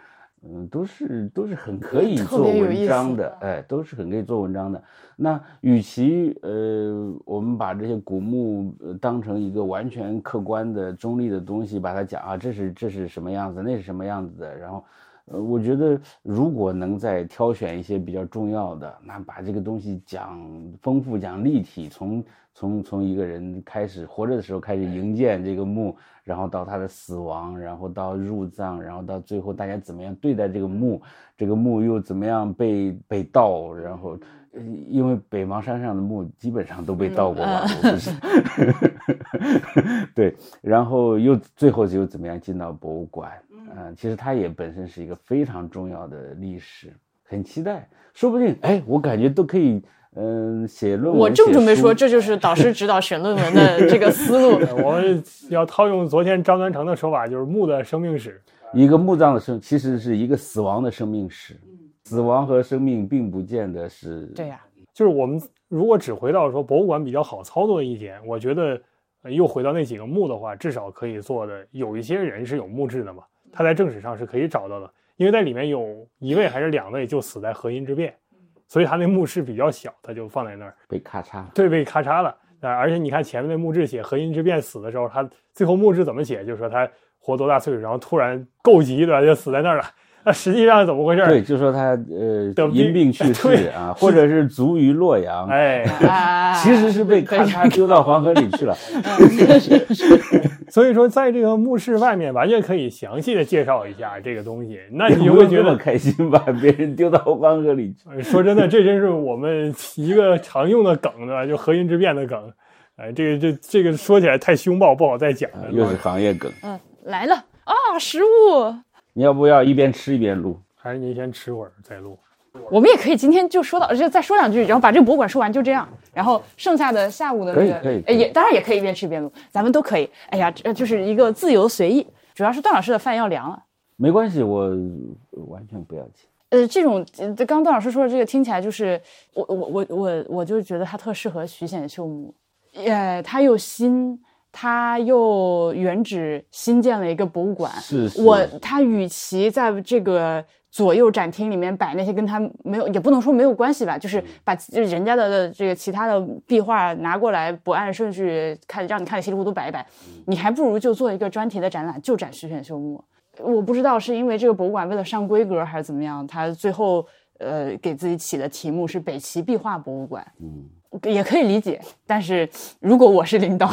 嗯，都是都是很可以做文章的，哎，都是很可以做文章的。那与其呃，我们把这些古墓当成一个完全客观的中立的东西，把它讲啊，这是这是什么样子，那是什么样子的，然后。呃，我觉得如果能再挑选一些比较重要的，那把这个东西讲丰富、讲立体，从从从一个人开始活着的时候开始营建这个墓，然后到他的死亡，然后到入葬，然后到最后大家怎么样对待这个墓，这个墓又怎么样被被盗，然后，因为北邙山上的墓基本上都被盗过吧，对，然后又最后又怎么样进到博物馆。嗯，其实它也本身是一个非常重要的历史，很期待，说不定哎，我感觉都可以，嗯，写论文。
我正准备说，这就是导师指导选论文的 这个思路。
我们要套用昨天张端成的说法，就是墓的生命史，
一个墓葬的生，其实是一个死亡的生命史。死亡和生命并不见得是。
对呀，
就是我们如果只回到说博物馆比较好操作一点，我觉得又回到那几个墓的话，至少可以做的有一些人是有墓志的嘛。他在正史上是可以找到的，因为在里面有一位还是两位就死在河阴之变，所以他那墓室比较小，他就放在那儿
被咔嚓，
对，被咔嚓了啊！而且你看前面那墓志写河阴之变死的时候，他最后墓志怎么写？就是说他活多大岁数，然后突然够急的就死在那儿了。那实际上怎么回事？
对，就说他呃因病 去世啊，或者是卒于洛阳，
哎，
其实是被咔嚓丢到黄河里去了。
所以说，在这个墓室外面，完全可以详细的介绍一下这个东西。那你就会觉得
开心，把别人丢到黄河里去。
说真的，这真是我们一个常用的梗，对吧？就河阴之变的梗。哎，这个这这个说起来太凶暴，不好再讲了。
又是行业梗。
嗯，来了啊，食物。
你要不要一边吃一边录？
还是您先吃会儿再录？
我们也可以今天就说到，就再说两句，然后把这个博物馆说完，就这样。然后剩下的下午的那
个，
也当然也可以一边吃一边录，咱们都可以。哎呀，这就是一个自由随意。主要是段老师的饭要凉了，
没关系，我完全不要紧。
呃，这种刚刚段老师说的这个听起来就是我我我我我就觉得他特适合徐显秀墓，呃，他又新。他又原址新建了一个博物馆，
是
我他与其在这个左右展厅里面摆那些跟他没有，也不能说没有关系吧，就是把人家的这个其他的壁画拿过来不按顺序看，让你看的稀里糊涂摆一摆，你还不如就做一个专题的展览，就展徐选秀墓。我不知道是因为这个博物馆为了上规格还是怎么样，他最后呃给自己起的题目是北齐壁画博物馆。嗯。也可以理解，但是如果我是领导，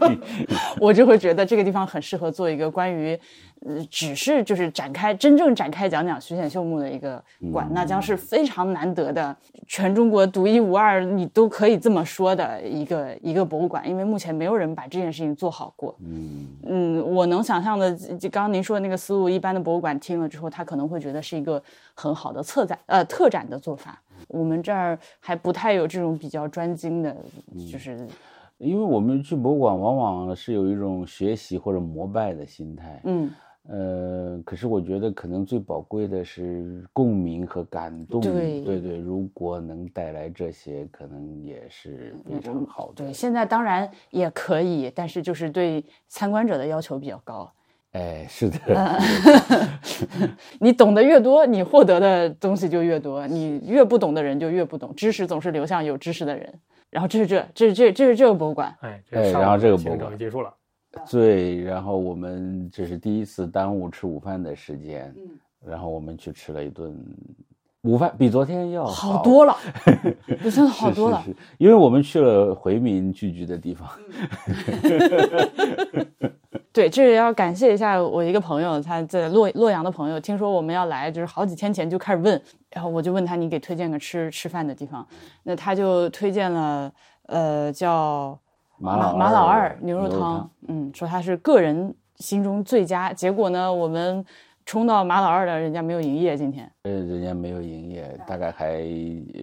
我就会觉得这个地方很适合做一个关于，呃，只是就是展开真正展开讲讲徐显秀墓的一个馆，那将是非常难得的，全中国独一无二，你都可以这么说的一个一个博物馆，因为目前没有人把这件事情做好过。嗯嗯，我能想象的，就刚刚您说的那个思路，一般的博物馆听了之后，他可能会觉得是一个很好的策展呃特展的做法。我们这儿还不太有这种比较专精的，就是，
因为我们去博物馆往往是有一种学习或者膜拜的心态，
嗯，
呃，可是我觉得可能最宝贵的是共鸣和感动，
对
对对，如果能带来这些，可能也是非常好的。
对，现在当然也可以，但是就是对参观者的要求比较高。
哎，是的，
你懂得越多，你获得的东西就越多；你越不懂的人就越不懂。知识总是流向有知识的人。然后这是这，这是这，这是这个博物馆。
哎，
哎，然后这个博物
馆结束了。
对，然后我们这是第一次耽误吃午饭的时间。嗯，然后我们去吃了一顿午饭，比昨天要
好多了，比真的好多了。
因为我们去了回民聚居的地方。
对，这也要感谢一下我一个朋友，他在洛洛阳的朋友，听说我们要来，就是好几天前就开始问，然后我就问他，你给推荐个吃吃饭的地方，那他就推荐了，呃，叫
马
马老
二
牛肉汤，嗯，说他是个人心中最佳。结果呢，我们冲到马老二的，人家没有营业今天。
呃，人家没有营业，大概还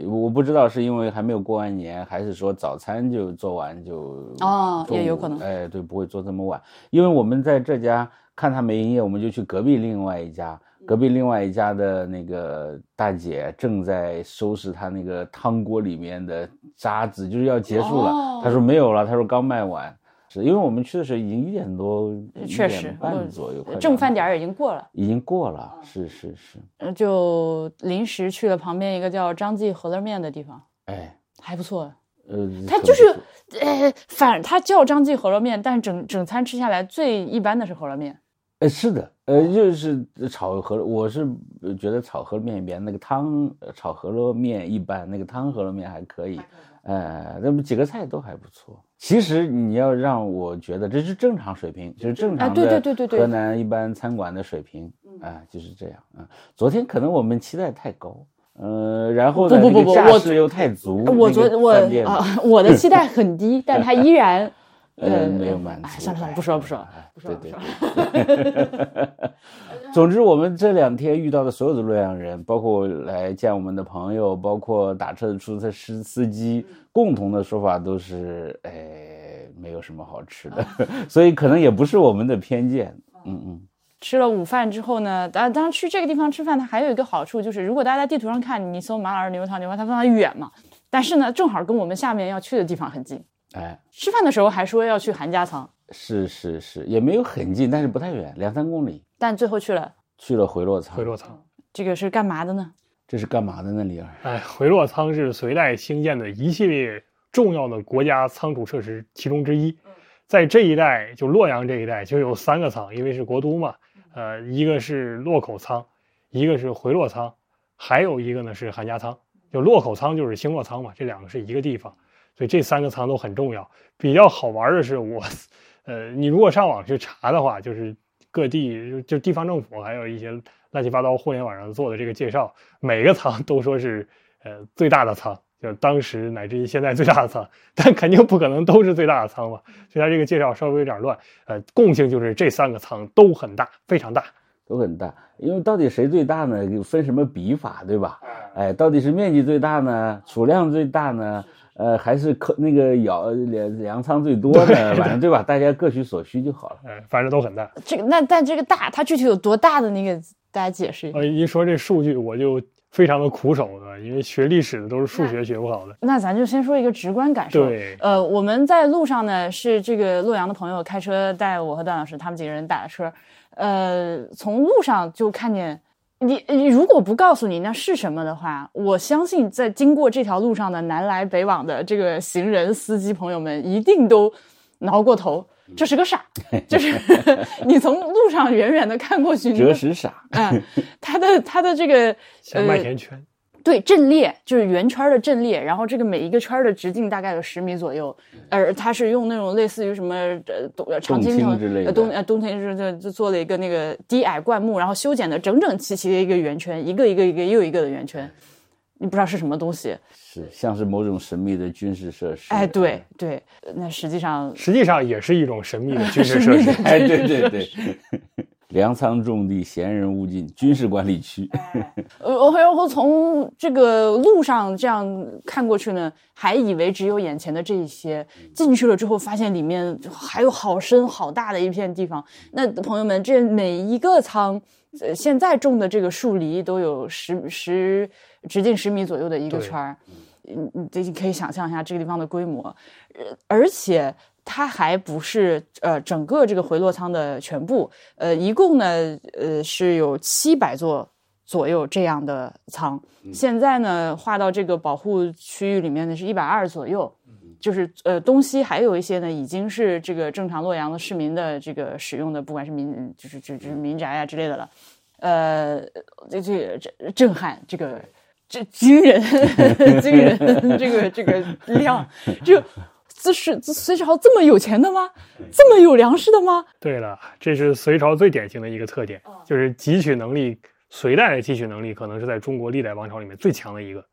我不知道是因为还没有过完年，还是说早餐就做完就
哦也有可能
哎，对，不会做这么晚，因为我们在这家看他没营业，我们就去隔壁另外一家，隔壁另外一家的那个大姐正在收拾她那个汤锅里面的渣子，就是要结束了。
哦
她说没有了，她说刚卖完。是因为我们去的时候已经一点多，
确实
半左右，
正饭点儿已经过了，
已经过了，是是是，
呃就临时去了旁边一个叫张记饸饹面的地方，
哎，
还不错。
呃，
他就是
很不错
呃，反他叫张记饸饹面，但是整整餐吃下来最一般的是饸饹面。
呃，是的，呃，就是炒饸，我是呃觉得炒饸饹面边那个汤，呃炒饸饹面一般，那个汤饸饹面还可以，呃，那么几个菜都还不错。其实你要让我觉得这是正常水平，就是正常的河南一般餐馆的水平，啊、就是这样啊、昨天可能我们期待太高，呃，然后呢，
不不不不我
又太足，
我
那个
昨我啊，我的期待很低，但它依然
呃没有满足。
哎，算了算了，不说了不说了。
哎
不说了
对对
不
对。总之，我们这两天遇到的所有的洛阳人，包括来见我们的朋友，包括打车的出租车司司机，共同的说法都是，哎，没有什么好吃的，所以可能也不是我们的偏见。嗯嗯，
吃了午饭之后呢，当当然去这个地方吃饭，它还有一个好处就是，如果大家在地图上看，你搜马老二牛肉汤，牛肉，它非常远嘛，但是呢，正好跟我们下面要去的地方很近。
哎，
吃饭的时候还说要去韩家仓，
是是是，也没有很近，但是不太远，两三公里。
但最后去了，
去了回洛仓，
回洛仓。
这个是干嘛的呢？
这是干嘛的呢？李二？
哎，回洛仓是隋代兴建的一系列重要的国家仓储设施其中之一。在这一带，就洛阳这一带就有三个仓，因为是国都嘛。呃，一个是洛口仓，一个是回洛仓，还有一个呢是韩家仓。就洛口仓就是兴洛仓嘛，这两个是一个地方，所以这三个仓都很重要。比较好玩的是我，呃，你如果上网去查的话，就是各地就就地方政府还有一些乱七八糟互联网上做的这个介绍，每个仓都说是呃最大的仓，就是当时乃至于现在最大的仓，但肯定不可能都是最大的仓嘛，所以它这个介绍稍微有点乱。呃，共性就是这三个仓都很大，非常大。
都很大，因为到底谁最大呢？分什么比法，对吧？哎，到底是面积最大呢，储量最大呢？呃，还是可那个舀粮粮仓最多的？反正对吧？大家各取所需就好了。
呃，反正都很大。
这个那但这个大，它具体有多大的那个，大家解释一下。
呃，一说这数据，我就非常的苦手了，因为学历史的都是数学学不好的。
那咱就先说一个直观感受。
对
呃，我们在路上呢，是这个洛阳的朋友开车带我和段老师他们几个人打的车，呃，从路上就看见你，你如果不告诉你那是什么的话，我相信在经过这条路上的南来北往的这个行人司机朋友们一定都挠过头。这是个傻，就是 你从路上远远的看过去，你会
折实傻，
嗯，他的他的这个
像麦田圈，
对阵列就是圆圈的阵列，然后这个每一个圈的直径大概有十米左右，而它是用那种类似于什么呃冬呃常青藤
之类的
呃冬呃冬天是就就做了一个那个低矮灌木，然后修剪的整整齐齐的一个圆圈，一个一个一个又一个的圆圈，你不知道是什么东西。
是像是某种神秘的军事设施。
哎，对对，那实际上
实际上也是一种神秘的军事设施。
哎，对对对，粮仓种地，闲人勿进，军事管理区。
呃，然后从这个路上这样看过去呢，还以为只有眼前的这一些，进去了之后发现里面还有好深好大的一片地方。那朋友们，这每一个仓，呃，现在种的这个树篱都有十十直径十米左右的一个圈儿，嗯，你这你可以想象一下这个地方的规模，呃，而且。它还不是呃整个这个回落仓的全部，呃，一共呢呃是有七百座左右这样的仓。现在呢划到这个保护区域里面呢是一百二左右，就是呃东西还有一些呢已经是这个正常洛阳的市民的这个使用的，不管是民就是就就是民宅啊之类的了。呃，这这这震撼这个。这惊人，惊人，这个这个量，就这是这隋朝这么有钱的吗？这么有粮食的吗？
对了，这是隋朝最典型的一个特点，就是汲取能力。隋代的汲取能力可能是在中国历代王朝里面最强的一个，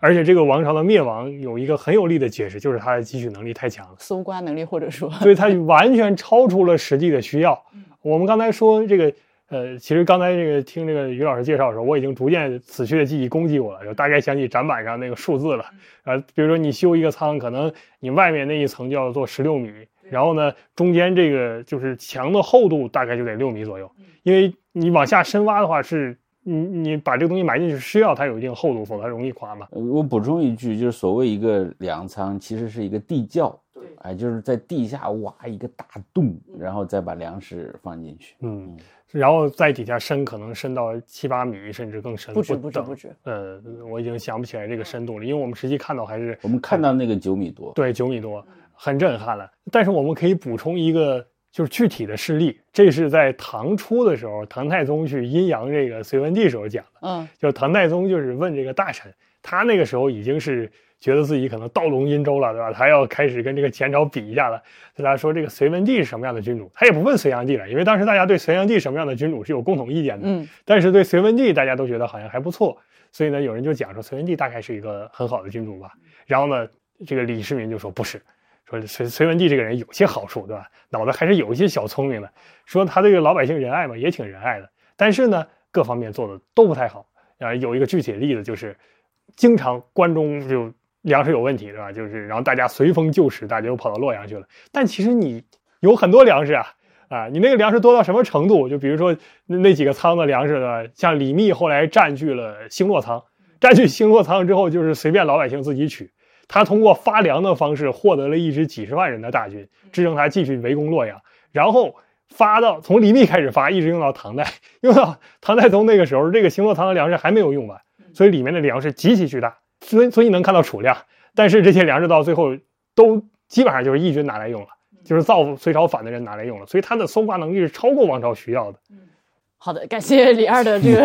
而且这个王朝的灭亡有一个很有力的解释，就是它的汲取能力太强了，
搜刮能力或者说，
所以它完全超出了实际的需要。我们刚才说这个呃，其实刚才这个听这个于老师介绍的时候，我已经逐渐死去的记忆攻击我了，就大概想起展板上那个数字了。啊，比如说你修一个仓，可能你外面那一层就要做十六米，然后呢，中间这个就是墙的厚度大概就得六米左右，因为你往下深挖的话是。你你把这个东西埋进去，需要它有一定厚度，否则容易垮嘛。
我补充一句，就是所谓一个粮仓，其实是一个地窖，对，哎，就是在地下挖一个大洞，然后再把粮食放进去，
嗯，然后在底下深，可能深到七八米，甚至更深，
不止不止不止。
呃，我已经想不起来这个深度了，因为我们实际看到还是
我们看到那个九米多，
对，九米多，很震撼了。但是我们可以补充一个。就是具体的事例，这是在唐初的时候，唐太宗去阴阳这个隋文帝时候讲的。
嗯，
就唐太宗就是问这个大臣，他那个时候已经是觉得自己可能到龙殷周了，对吧？他要开始跟这个前朝比一下了。大家说这个隋文帝是什么样的君主？他也不问隋炀帝了，因为当时大家对隋炀帝什么样的君主是有共同意见的。
嗯，
但是对隋文帝大家都觉得好像还不错，所以呢，有人就讲说隋文帝大概是一个很好的君主吧。然后呢，这个李世民就说不是。说隋隋文帝这个人有些好处，对吧？脑子还是有一些小聪明的。说他这个老百姓仁爱嘛，也挺仁爱的。但是呢，各方面做的都不太好。啊，有一个具体的例子就是，经常关中就粮食有问题，对吧？就是然后大家随风就食，大家又跑到洛阳去了。但其实你有很多粮食啊，啊，你那个粮食多到什么程度？就比如说那那几个仓的粮食呢，像李密后来占据了兴洛仓，占据兴洛仓之后，就是随便老百姓自己取。他通过发粮的方式获得了一支几十万人的大军，支撑他继续围攻洛阳。然后发到从李密开始发，一直用到唐代，用到唐太宗那个时候，这个兴洛仓的粮食还没有用完，所以里面的粮食极其巨大，所以所以能看到储量。但是这些粮食到最后都基本上就是义军拿来用了，就是造隋朝反的人拿来用了，所以他的搜刮能力是超过王朝需要的。
好的，感谢李二的这个，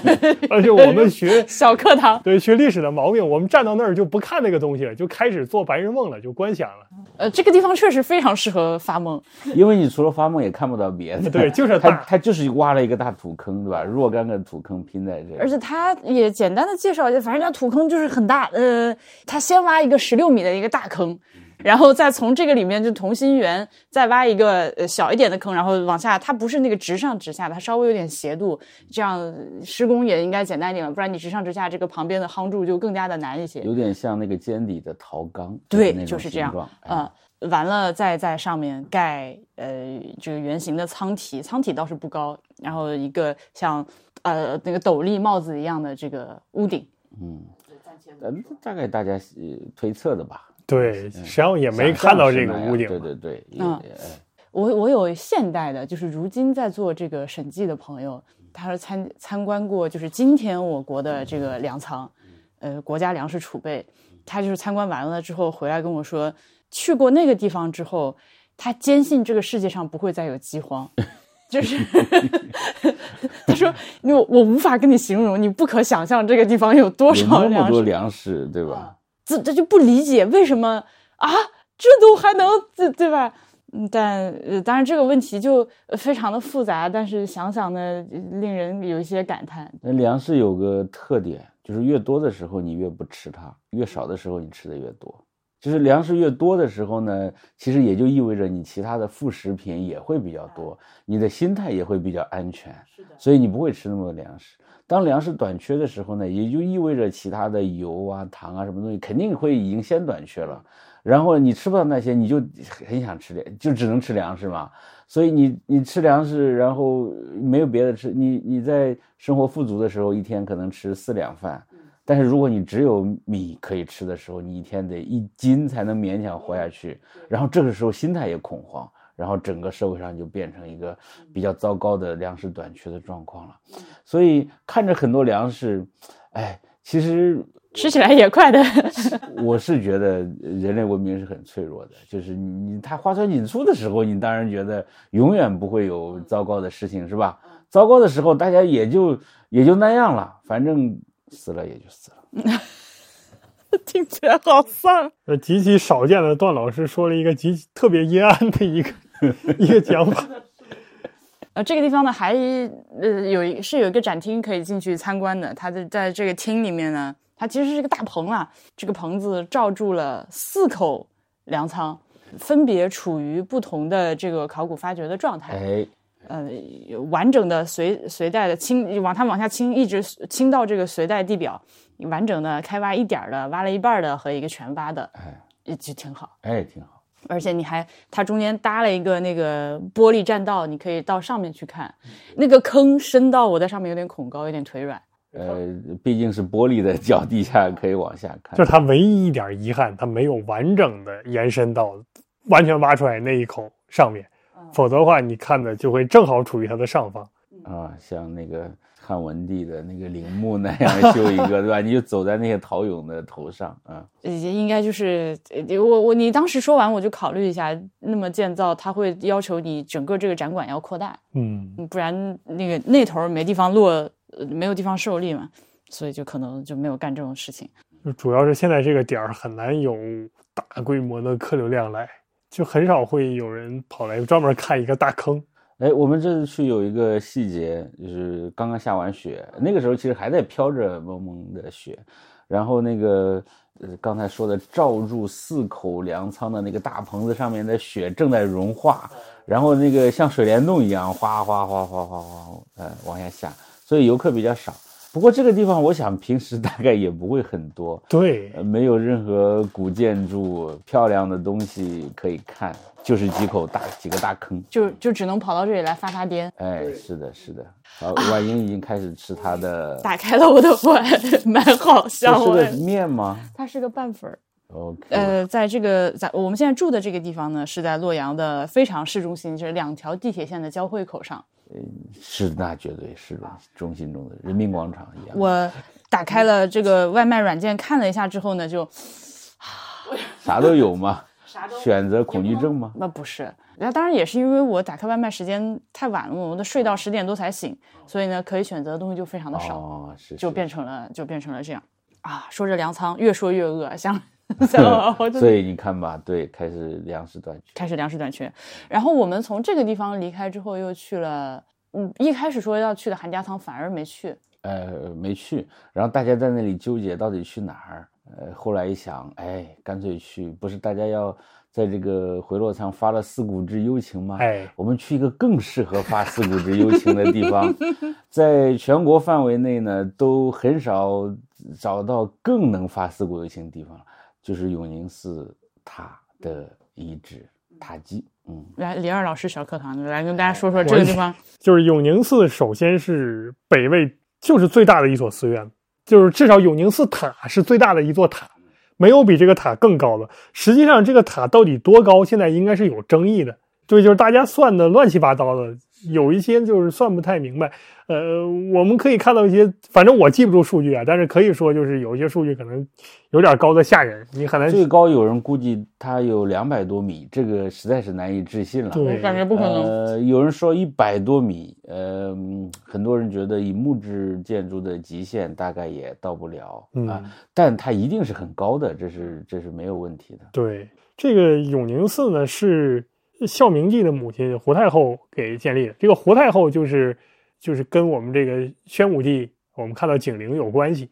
而且我们学
小课堂，
对学历史的毛病，我们站到那儿就不看那个东西了，就开始做白日梦了，就观想了。
呃，这个地方确实非常适合发梦，
因为你除了发梦也看不到别的。
对，就是
他，他就是挖了一个大土坑，对吧？若干个土坑拼在这，
而且他也简单的介绍一下，反正那土坑就是很大，呃，他先挖一个十六米的一个大坑。然后再从这个里面就同心圆再挖一个呃小一点的坑，然后往下，它不是那个直上直下的，它稍微有点斜度，这样施工也应该简单一点了，不然你直上直下，这个旁边的夯柱就更加的难一些。
有点像那个尖底的陶缸，
对，就是这样。嗯，完了再在上面盖呃这个圆形的舱体，舱体倒是不高，然后一个像呃那个斗笠帽子一样的这个屋顶。
嗯，嗯，大概大家推测的吧。
对，实际上也没看到这个屋顶。
对对对，
嗯，我我有现代的，就是如今在做这个审计的朋友，他说参参观过，就是今天我国的这个粮仓，呃，国家粮食储备，他就是参观完了之后回来跟我说，去过那个地方之后，他坚信这个世界上不会再有饥荒，就是他说，我我无法跟你形容，你不可想象这个地方有多少
粮食，多粮食，对吧？
这这就不理解为什么啊？这都还能对对吧？嗯，但呃，当然这个问题就非常的复杂，但是想想呢，令人有一些感叹。
那粮食有个特点，就是越多的时候你越不吃它，越少的时候你吃的越多。就是粮食越多的时候呢，其实也就意味着你其他的副食品也会比较多，你的心态也会比较安全。
是的，
所以你不会吃那么多粮食。当粮食短缺的时候呢，也就意味着其他的油啊、糖啊什么东西肯定会已经先短缺了，然后你吃不到那些，你就很想吃点，就只能吃粮食嘛。所以你你吃粮食，然后没有别的吃，你你在生活富足的时候，一天可能吃四两饭，但是如果你只有米可以吃的时候，你一天得一斤才能勉强活下去，然后这个时候心态也恐慌。然后整个社会上就变成一个比较糟糕的粮食短缺的状况了，所以看着很多粮食，哎，其实
吃起来也快的。
我是觉得人类文明是很脆弱的，就是你它花团锦簇的时候，你当然觉得永远不会有糟糕的事情，是吧？糟糕的时候，大家也就也就那样了，反正死了也就死了。
听起来好丧。
呃，极其少见的段老师说了一个极其特别阴暗的一个。一个讲法，
呃，这个地方呢，还呃有一是有一个展厅可以进去参观的。它的在这个厅里面呢，它其实是一个大棚啊。这个棚子罩住了四口粮仓，分别处于不同的这个考古发掘的状态。
哎，
呃完整的隋隋代的清往它往下清，一直清到这个隋代地表，完整的开挖一点儿的，挖了一半儿的和一个全挖的，
哎
也就挺好。
哎，挺好。
而且你还，它中间搭了一个那个玻璃栈道，你可以到上面去看。那个坑深到我在上面有点恐高，有点腿软。
呃，毕竟是玻璃的脚底下可以往下看。
就是它唯一一点遗憾，它没有完整的延伸到完全挖出来那一口上面，否则的话，你看的就会正好处于它的上方。
啊，像那个汉文帝的那个陵墓那样修一个，对吧？你就走在那些陶俑的头上啊。
呃应该就是呃我我你当时说完，我就考虑一下，那么建造它会要求你整个这个展馆要扩大，
嗯，
不然那个那头没地方落，呃没有地方受力嘛，所以就可能就没有干这种事情。
就主要是现在这个点儿很难有大规模的客流量来，就很少会有人跑来专门看一个大坑。
哎，我们这次去有一个细节，就是刚刚下完雪，那个时候其实还在飘着蒙蒙的雪，然后那个呃刚才说的罩住四口粮仓的那个大棚子上面的雪正在融化，然后那个像水帘洞一样哗哗哗哗哗哗呃往下下，所以游客比较少。不过这个地方我想平时大概也不会很多，
对，
呃，没有任何古建筑、漂亮的东西可以看，就是几口大几个大坑。
就就只能跑到这里来发发癫。
哎，是的，是的。好，婉英已经开始吃她的，
打开了我的碗，蛮好
这
笑。我
是个面吗
它是个拌粉儿。
？OK，
呃，在这个在我们现在住的这个地方呢，是在洛阳的非常市中心，就是两条地铁线的交汇口上。
是那绝对是中心中的人民广场一样。
我打开了这个外卖软件看了一下之后呢，就
啥都有吗？选择恐惧症吗？
那不是，那当然也是因为我打开外卖时间太晚了，我都睡到十点多才醒，所以呢，可以选择的东西就非常的少，
哦，是
就变成了就变成了这样啊。说着粮仓，越说越饿，想
所以你看吧，对，开始粮食短缺。
开始粮食短缺。然后我们从这个地方离开之后，又去了，嗯，一开始说要去的韩家仓，反而没去。
呃，没去，然后大家在那里纠结到底去哪儿。呃，后来一想，哎，干脆去，不是大家要在这个回落仓发了四股之幽情吗？
哎，
我们去一个更适合发四股之幽情的地方，在全国范围内呢，都很少找到更能发四股幽情的地方了，就是永宁寺塔的遗址塔基。嗯，
来，李二老师小课堂，来跟大家说说这个地方。
就是永宁寺，首先是北魏就是最大的一所寺院，就是至少永宁寺塔是最大的一座塔，没有比这个塔更高的。实际上，这个塔到底多高，现在应该是有争议的。对，就是大家算的乱七八糟的，有一些就是算不太明白。呃，我们可以看到一些，反正我记不住数据啊，但是可以说就是有一些数据可能有点高的吓人，你很难。
最高有人估计它有两百多米，这个实在是难以置信了。
对
我感觉不可能。
呃，有人说一百多米，呃，嗯很多人觉得以木质建筑的极限大概也到不了、
嗯
啊，但它一定是很高的，这是这是没有问题的。
对，这个永宁寺呢是孝明帝的母亲胡太后给建立的。这个胡太后就是就是跟我们这个宣武帝，我们看到景陵有关系。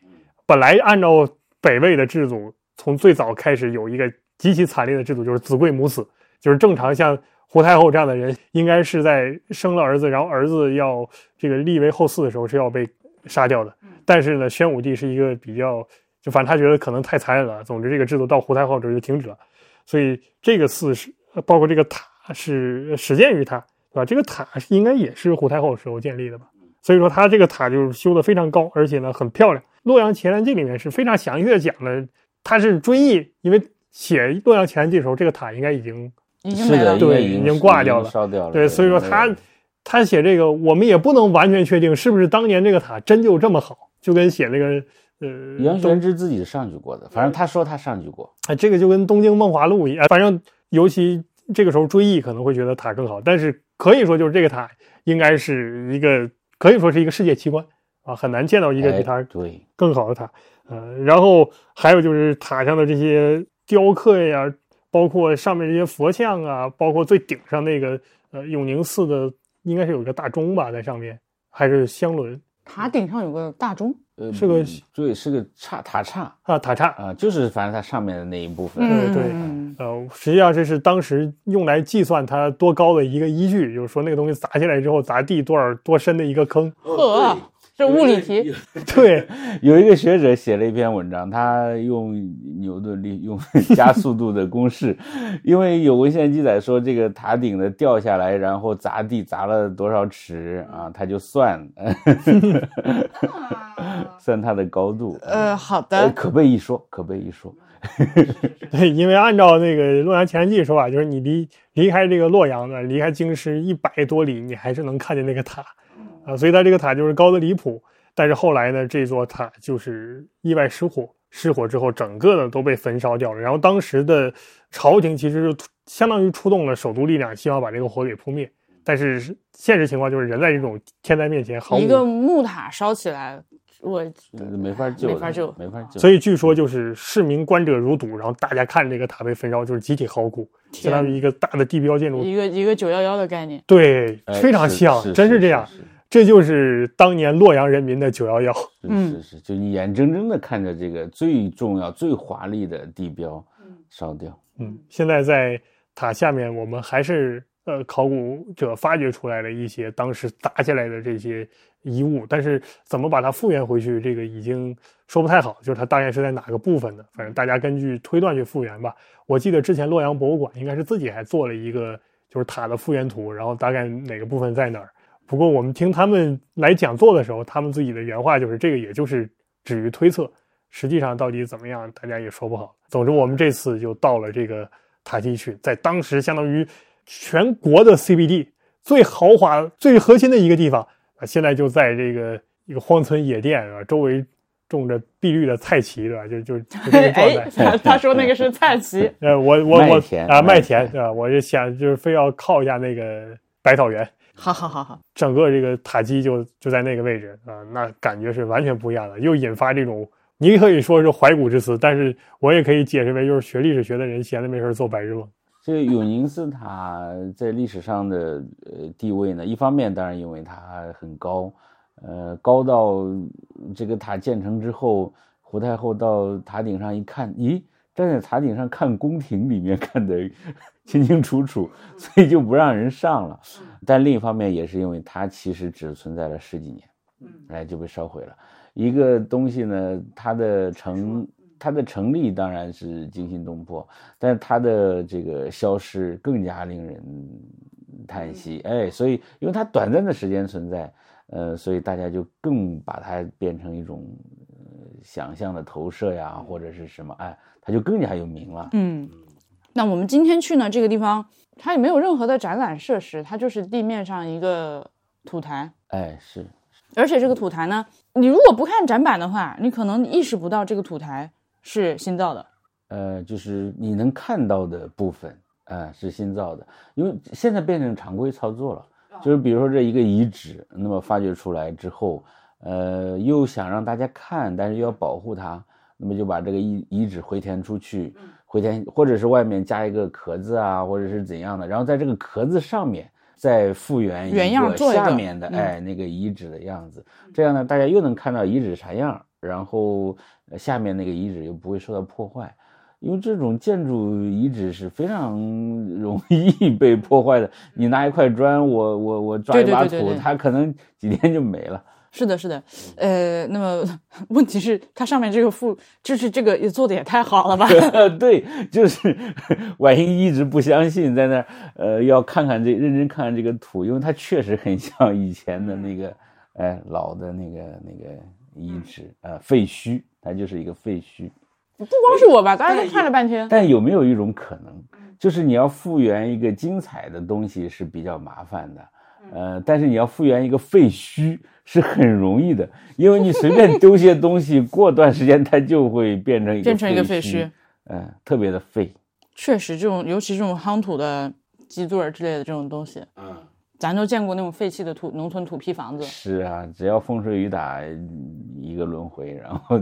本来按照北魏的制度，从最早开始有一个极其惨烈的制度，就是子贵母死，就是正常像胡太后这样的人，应该是在生了儿子，然后儿子要这个立为后嗣的时候是要被杀掉的。但是呢，宣武帝是一个比较，就反正他觉得可能太残忍了。总之，这个制度到胡太后这儿就停止了。所以这个寺是包括这个塔是始建于他，对吧？这个塔应该也是胡太后时候建立的吧？所以说他这个塔就是修的非常高，而且呢很漂亮。《洛阳前南记》里面是非常详细的讲了，他是追忆，因为写《洛阳前南记》的时候，这个塔应该已经
是的，
已经
对已经挂掉了
烧掉了。
对，所以说他他写这个，我们也不能完全确定是不是当年这个塔真就这么好，就跟写那个呃
杨
东
玄之自己是上去过的，反正他说他上去过。
哎，这个就跟东京梦华录一样，反正尤其这个时候追忆可能会觉得塔更好，但是可以说就是这个塔应该是一个可以说是一个世界奇观啊，很难见到一个比
哎
它
对，
更好的塔。呃，然后还有就是塔上的这些雕刻呀，包括上面这些佛像啊，包括最顶上那个呃永宁寺的，应该是有一个大钟吧，在上面还是香轮。
塔顶上有个大钟，
呃，
是个
对，是个叉塔叉
啊塔叉。
啊，就是反正它上面的那一部分。
对对
嗯
呃，实际上这是当时用来计算它多高的一个依据，就是说那个东西砸下来之后砸地多少多深的一个坑。
呵，这物理题，
对，
有一个学者写了一篇文章，他用牛顿力用 加速度的公式，因为有文献记载说这个塔顶的掉下来，然后砸地砸了多少尺啊，他就算，算它的高度。
呃，好
呃，
的，
可悲一说，可悲一说。
对，因为按照那个《洛阳前记》说法，就是你离离开这个洛阳呢，离开京师一百多里，你还是能看见那个塔，啊，所以它这个塔就是高的离谱。但是后来呢，这座塔就是意外失火，失火之后整个的都被焚烧掉了。然后当时的朝廷其实是相当于出动了首都力量，希望把这个火给扑灭。但是现实情况就是人在这种天灾面前毫无
一个木塔烧起来，我
呃没法救，
没法救
没法救。
所以据说就是市民观者如堵，然后大家看这个塔被焚烧，就是集体嚎哭，相当于一个大的地标建筑。
一个一个九幺幺的概念。
对，
哎
非常像，
是
真是这样。
是
这就是当年洛阳人民的九幺幺。
嗯
是是是，就你眼睁睁的看着这个最重要、最华丽的地标烧掉。
嗯，现在在塔下面，我们还是呃考古者发掘出来了一些当时砸下来的这些遗物，但是怎么把它复原回去，这个已经说不太好，就是它大概是在哪个部分的，反正大家根据推断去复原吧。我记得之前洛阳博物馆应该是自己还做了一个就是塔的复原图，然后大概哪个部分在哪儿。不过我们听他们来讲座的时候，他们自己的原话就是这个，也就是止于推测，实际上到底怎么样，大家也说不好。总之，我们这次就到了这个塔基去，在当时相当于全国的 CBD 最豪华、最核心的一个地方啊，现在就在这个一个荒村野店啊，周围种着碧绿的菜畦，对吧？就就就这个状
哎，
态。
他他说那个是菜畦，
呃，我我我啊，麦
麦
田对吧？我就想就是非要靠一下那个百草园。
好好好好，
整个这个塔基就就在那个位置啊，那感觉是完全不一样的，又引发这种你可以说是怀古之词，但是我也可以解释为就是学历史学的人闲着没事做白日梦。
这个永宁寺塔在历史上的呃地位呢，一方面当然因为它很高，呃，高到这个塔建成之后，胡太后到塔顶上一看，咦，站在塔顶上看宫廷里面 看得清清楚楚，所以就不让人上了。但另一方面也是因为它其实只存在了十几年，哎就被烧毁了。一个东西呢，它的成它的成立当然是惊心动魄，但是它的这个消失更加令人叹息。哎，所以因为它短暂的时间存在，呃，所以大家就更把它变成一种、呃、想象的投射呀，或者是什么，哎，它就更加有名了。
嗯，那我们今天去呢，这个地方它也没有任何的展览设施，它就是地面上一个土台，
哎，是
而且这个土台呢，你如果不看展板的话，你可能意识不到这个土台是新造的。
呃，就是你能看到的部分，呃，是新造的，因为现在变成常规操作了。就是比如说这一个遗址，那么发掘出来之后，呃，又想让大家看，但是又要保护它，那么就把这个遗遗址回填出去，回填或者是外面加一个壳子啊，或者是怎样的，然后在这个壳子上面再复原
原样做
下面的
嗯
哎那个遗址的样子，这样呢，大家又能看到遗址啥样，然后呃下面那个遗址又不会受到破坏。因为这种建筑遗址是非常容易 被破坏的。你拿一块砖，我我我抓一把土，它可能几天就没了。
是的，是的，呃，那么问题是它上面这个附，就是这个也做的也太好了吧？
对，就是婉英一直不相信，在那儿呃要看看这认真看看这个图，因为它确实很像以前的那个哎老的那个那个遗址呃废墟，它就是一个废墟。
不光是我吧，大家都看了半天。
但有没有一种可能，就是你要复原一个精彩的东西是比较麻烦的，呃，但是你要复原一个废墟是很容易的，因为你随便丢些东西，过段时间它就会变成一个
变成一个
废
废墟，
嗯、特别的废。
确实，这种尤其这种夯土的基座儿之类的这种东西，
嗯，
咱都见过那种废弃的土农村土坯房子，
是啊，只要风吹雨打一个轮回，然后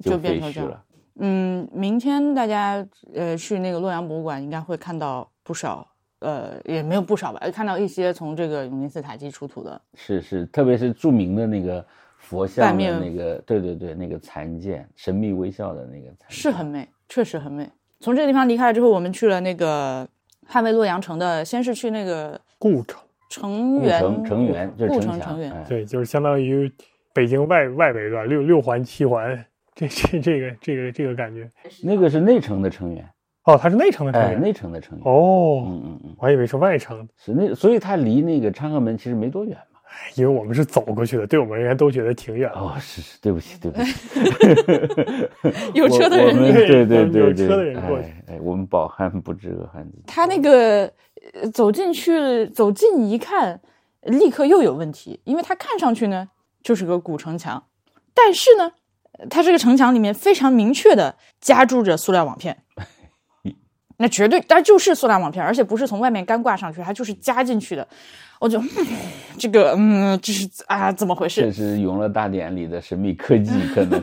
就
废
变成这样
墟了。
嗯，明天大家呃去那个洛阳博物馆，应该会看到不少，呃，也没有不少吧，看到一些从这个永宁寺塔基出土的，
是是，特别是著名的那个佛像的那个，对对对，那个残剑，神秘微笑的那个残，
是很美，确实很美。从这个地方离开了之后，我们去了那个捍卫洛阳城的，先是去那个
故城，
故
城垣
城城垣，就是
故
城，
城城垣。
哎
对，就是相当于北京外外围段六六环七环，这这这个这个这个感觉。
那个是内城的城垣，
哦，它是内城的城
哎，内城的城垣，
哦，
嗯嗯嗯，
我还以为是外城，
是那，所以它离那个昌河门其实没多远嘛。
因为我们是走过去的，对我们而言都觉得挺远的。
哦，是是，对不起，对不起，
有车的人
对
对对
有
对对，
车的人过去。
哎，哎，我们饱汉不知饿汉饥。
他那个呃走进去，走近一看，立刻又有问题，因为它看上去呢就是个古城墙，但是呢，呃它这个城墙里面非常明确的夹住着塑料网片，那绝对，但就是塑料网片，而且不是从外面干挂上去，它就是加进去的。我就、嗯、这个，嗯，这是啊，怎么回事这？
是《永乐大典》里的神秘科技，可能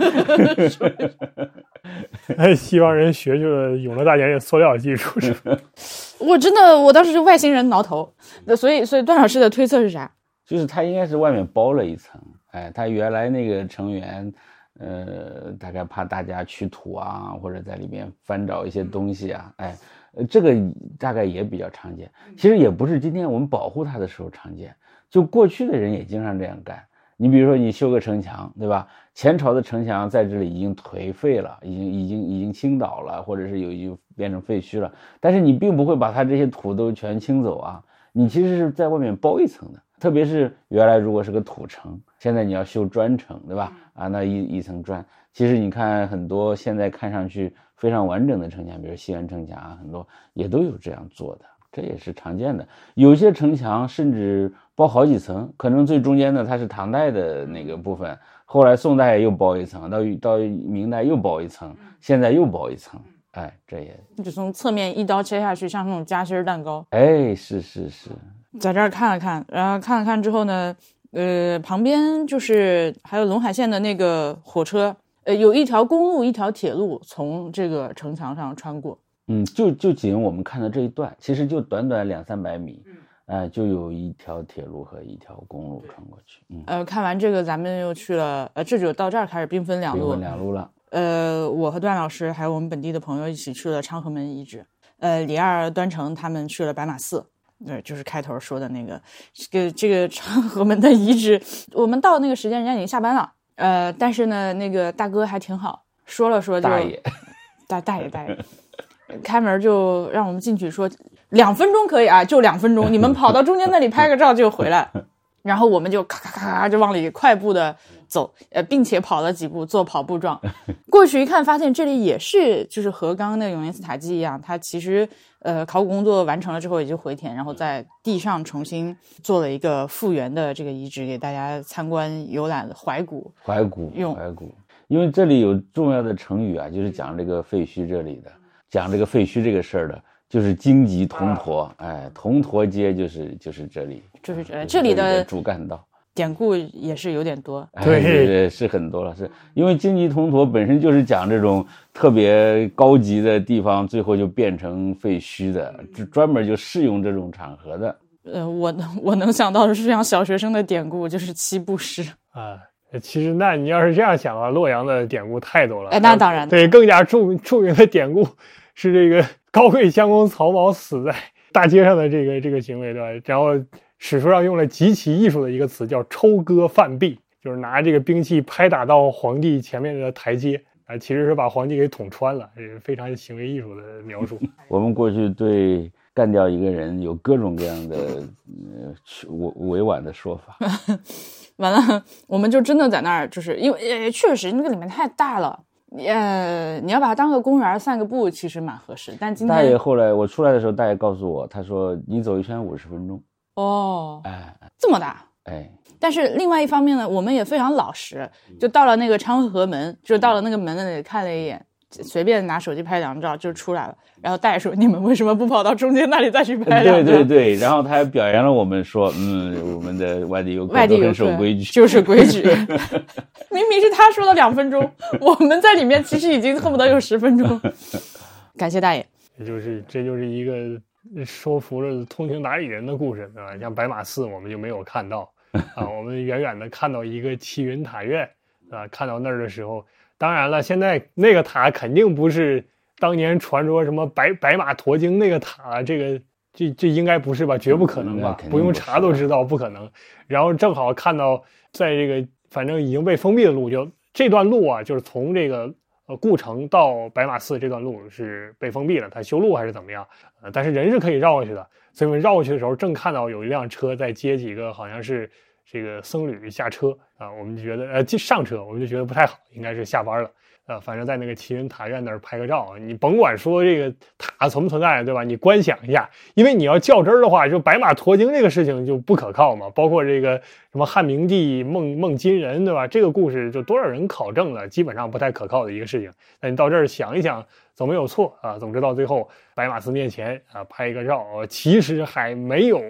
哎，西方人学就了永乐大典里塑料技术是吧？
我真的，我当时就外星人挠头。那所以，所以段老师的推测是啥？
就是他应该是外面包了一层。哎，他原来那个成员，呃，大概怕大家取土啊，或者在里面翻找一些东西啊，哎，呃这个大概也比较常见。其实也不是今天我们保护它的时候常见，就过去的人也经常这样干。你比如说，你修个城墙，对吧？前朝的城墙在这里已经颓废了，已经已经已经倾倒了，或者是有已经变成废墟了。但是你并不会把它这些土都全清走啊，你其实是在外面包一层的。特别是原来如果是个土城，现在你要修砖城，对吧？啊，那一一层砖，其实你看很多现在看上去非常完整的城墙，比如西安城墙啊，很多也都有这样做的，这也是常见的。有些城墙甚至包好几层，可能最中间的它是唐代的那个部分，后来宋代又包一层，到到明代又包一层，现在又包一层，哎，这也
就从侧面一刀切下去，像那种夹心儿蛋糕。
哎，是是是，
在这儿看了看，然后看了看之后呢，呃，旁边就是还有陇海线的那个火车，呃，有一条公路，一条铁路从这个城墙上穿过。
嗯，就就仅我们看到这一段，其实就短短两三百米，哎、就有一条铁路和一条公路穿过去，嗯，
呃，看完这个，咱们又去了，呃，这就到这儿开始兵分两路
兵分。两路了。
呃，我和段老师还有我们本地的朋友一起去了昌河门遗址，呃，李二、端成他们去了白马寺。对，就是开头说的那个，这个这个长河门的遗址，我们到那个时间，人家已经下班了。呃，但是呢，那个大哥还挺好，说了说就
大爷，
大大爷大爷，开门就让我们进去说两分钟可以啊，就两分钟，你们跑到中间那里拍个照就回来。然后我们就咔咔咔咔就往里快步的走，呃，并且跑了几步做跑步状。过去一看，发现这里也是就是和刚刚那个永年寺塔基一样，它其实呃考古工作完成了之后也就回填，然后在地上重新做了一个复原的这个遗址给大家参观游览怀古。
怀古，
用
怀古，因为这里有重要的成语啊，就是讲这个废墟这里的，讲这个废墟这个事儿的，就是荆棘铜驼，哎，铜驼街就是就是这里，
就是呃
啊
这里的
主干道。
典故也是有点多，
哎
对
对对，是很多了，是因为荆棘铜驼本身就是讲这种特别高级的地方，最后就变成废墟的，就专门就适用这种场合的。
呃，我能我能想到的是像小学生的典故，就是七步诗。
啊，其实那你要是这样想啊，洛阳的典故太多了。
哎那当然
对，更加著著名的典故是这个高贵相公曹髦死在 大街上的这个这个行为，对吧？然后史书上用了极其艺术的一个词，叫抽戈犯壁，就是拿这个兵器拍打到皇帝前面的台阶。啊，其实是把皇帝给捅穿了，这是非常行为艺术的描述。
我们过去对干掉一个人有各种各样的呃委委婉的说法。
完了，我们就真的在那儿，就是因为呃，确实那个里面太大了，呃，你要把它当个公园散个步，其实蛮合适。但今天
大爷后来我出来的时候，大爷告诉我，他说你走一圈五十分钟。
哦，
哎
这么大。
哎，
但是另外一方面呢，我们也非常老实，就到了那个昌河门，就到了那个门那里看了一眼，随便拿手机拍两张照就出来了。然后大爷说：“你们为什么不跑到中间那里再去拍
对？”对对，然后他还表扬了我们说，嗯，我们的外地游客都很
外地游客
守规 矩。
就是规矩。明明是他说了两分钟，我们在里面其实已经恨不得有十分钟。感谢大爷。
也就是这就是一个说服了通情达理人的故事，对吧？像白马寺我们就没有看到，啊，我们远远的看到一个齐云塔院啊，看到那儿的时候，当然了，现在那个塔肯定不是当年传说什么白白马驮经那个塔，这个这这应该不是吧？绝不可能吧？不用查都知道不可能。然后正好看到在这个反正已经被封闭的路，就这段路啊，就是从这个呃故城到白马寺这段路是被封闭了，它修路还是怎么样？呃，但是人是可以绕过去的。所以我们绕过去的时候，正看到有一辆车在接几个好像是这个僧侣下车啊，我们就觉得呃上车，我们就觉得不太好，应该是下班了。呃，反正在那个齐云塔院那儿拍个照，你甭管说这个塔存不存在，对吧？你观想一下，因为你要较真儿的话，就白马驮经这个事情就不可靠嘛。包括这个什么汉明帝梦梦金人，对吧？这个故事就多少人考证了，基本上不太可靠的一个事情。那你到这儿想一想，总没有错啊。总之到最后，白马寺面前啊拍一个照，其实还没有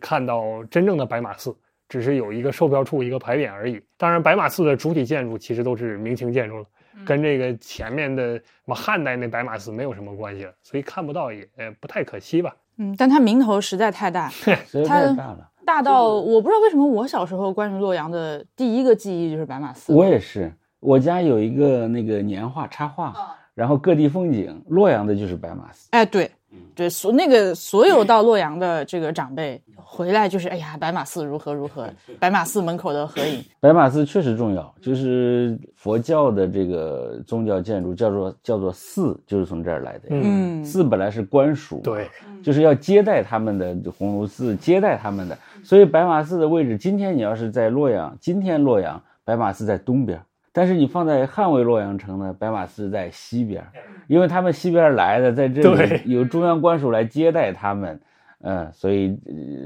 看到真正的白马寺，只是有一个售票处一个牌匾而已。当然，白马寺的主体建筑其实都是明清建筑了。跟这个前面的什么汉代那白马寺没有什么关系了，所以看不到也不太可惜吧。
嗯，但它名头实在太大，
太大了，
大到我不知道为什么我小时候关于洛阳的第一个记忆就是白马寺。
我也是，我家有一个那个年画插画，然后各地风景，洛阳的就是白马寺。
哎，对。对，所那个所有到洛阳的这个长辈回来，就是哎呀，白马寺如何如何，白马寺门口的合影。
白马寺确实重要，就是佛教的这个宗教建筑，叫做叫做寺，就是从这儿来的。
嗯，
寺本来是官署，
对，
就是要接待他们的鸿胪寺，接待他们的。所以白马寺的位置，今天你要是在洛阳，今天洛阳白马寺在东边。但是你放在汉魏洛阳城呢，白马寺在西边，因为他们西边来的，在这里有中央官署来接待他们，嗯，所以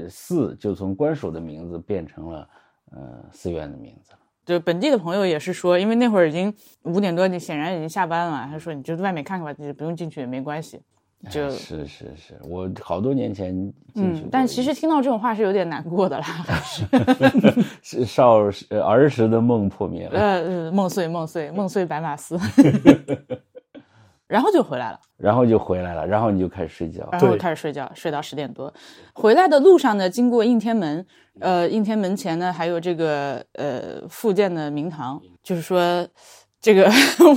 寺就从官署的名字变成了呃寺院的名字了。
就本地的朋友也是说，因为那会儿已经五点多，你显然已经下班了，他说你就在外面看看吧，不用进去也没关系。
就是是是，我好多年前进去，
但其实听到这种话是有点难过的啦。
是少儿时的梦破灭了，
呃，梦碎梦碎梦碎白马寺，然后就回来了，
然后就回来了，然后你就开始睡觉，
然后开始睡觉，睡到十点多。回来的路上呢，经过应天门，呃，应天门前呢还有这个呃复建的明堂，就是说。这个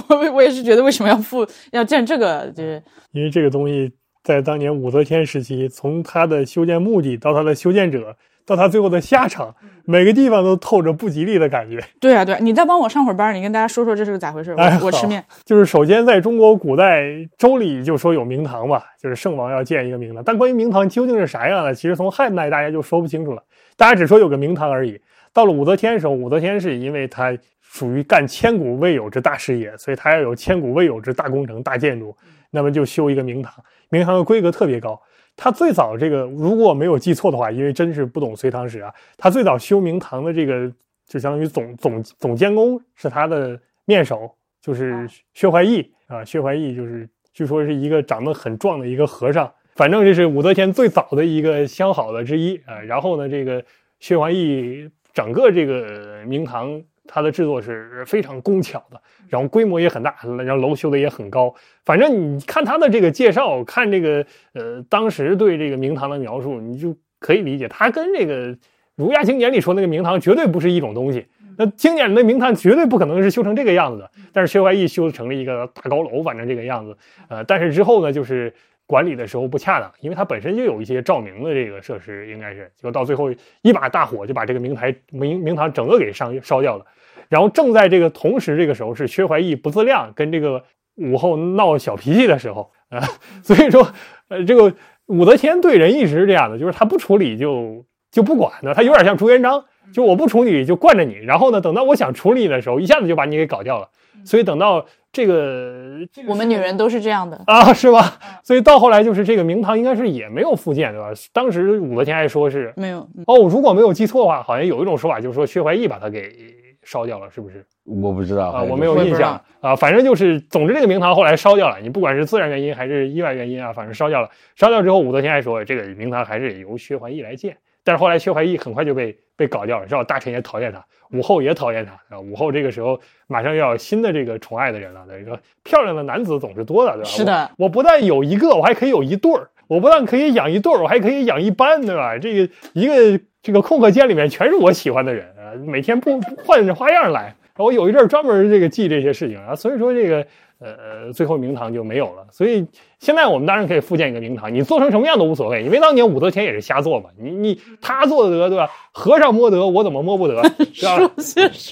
我我也是觉得为什么要复要建这个，就是
因为这个东西在当年武则天时期，从它的修建目的到它的修建者到它最后的下场，每个地方都透着不吉利的感觉。
对啊，对，你再帮我上会儿班，你跟大家说说这是个咋回事？我我吃面。
就是首先在中国古代周礼就说有明堂嘛，就是圣王要建一个明堂，但关于明堂究竟是啥样的，其实从汉代大家就说不清楚了，大家只说有个明堂而已。到了武则天的时候，武则天是因为她。属于干千古未有之大事业，所以他要有千古未有之大工程、大建筑，那么就修一个明堂。明堂的规格特别高。他最早这个，如果我没有记错的话，因为真是不懂隋唐史啊，他最早修明堂的这个，就相当于总总总监工是他的面首，就是薛怀义啊。薛怀义就是据说是一个长得很壮的一个和尚，反正这是武则天最早的一个相好的之一啊。然后呢，这个薛怀义整个这个明堂。它的制作是非常工巧的，然后规模也很大，然后楼修的也很高。反正你看他的这个介绍，看这个呃当时对这个明堂的描述，你就可以理解，他跟这个《儒家经典》里说那个明堂绝对不是一种东西。那经典的明堂绝对不可能是修成这个样子的，但是薛怀义修成了一个大高楼，反正这个样子。呃，但是之后呢，就是。管理的时候不恰当，因为它本身就有一些照明的这个设施，应该是就到最后一把大火就把这个明台明明堂整个给烧烧掉了。然后正在这个同时，这个时候是薛怀义不自量，跟这个武后闹小脾气的时候啊。所以说，呃，这个武则天对人一直是这样的，就是他不处理就就不管的，他有点像朱元璋，就我不处理就惯着你，然后呢，等到我想处理的时候，一下子就把你给搞掉了。所以等到。这个
我们女人都是这样的
啊，是吧？所以到后来就是这个明堂应该是也没有复建，对吧？当时武则天还说是
没有
哦，如果没有记错的话，好像有一种说法就是说薛怀义把它给烧掉了，是不是？
我不知道
啊，我没有印象啊。反正就是，总之这个明堂后来烧掉了。你不管是自然原因还是意外原因啊，反正烧掉了。烧掉之后，武则天还说这个明堂还是由薛怀义来建。但是后来薛怀义很快就被被搞掉了，知道大臣也讨厌他，武后也讨厌他啊。武后这个时候马上要有新的这个宠爱的人了，等于说漂亮的男子总是多的，对吧？
是的，
我不但有一个，我还可以有一对儿我不但可以养一对儿，我还可以养一班，对吧？这个一个这个空课间里面全是我喜欢的人啊，每天不换着花样来。我有一阵儿专门这个记这些事情啊，所以说这个呃，最后明堂就没有了。所以现在我们当然可以复建一个明堂，你做成什么样都无所谓，因为当年武则天也是瞎做嘛。你你他做得得对吧？和尚摸得，我怎么摸不得？是吧？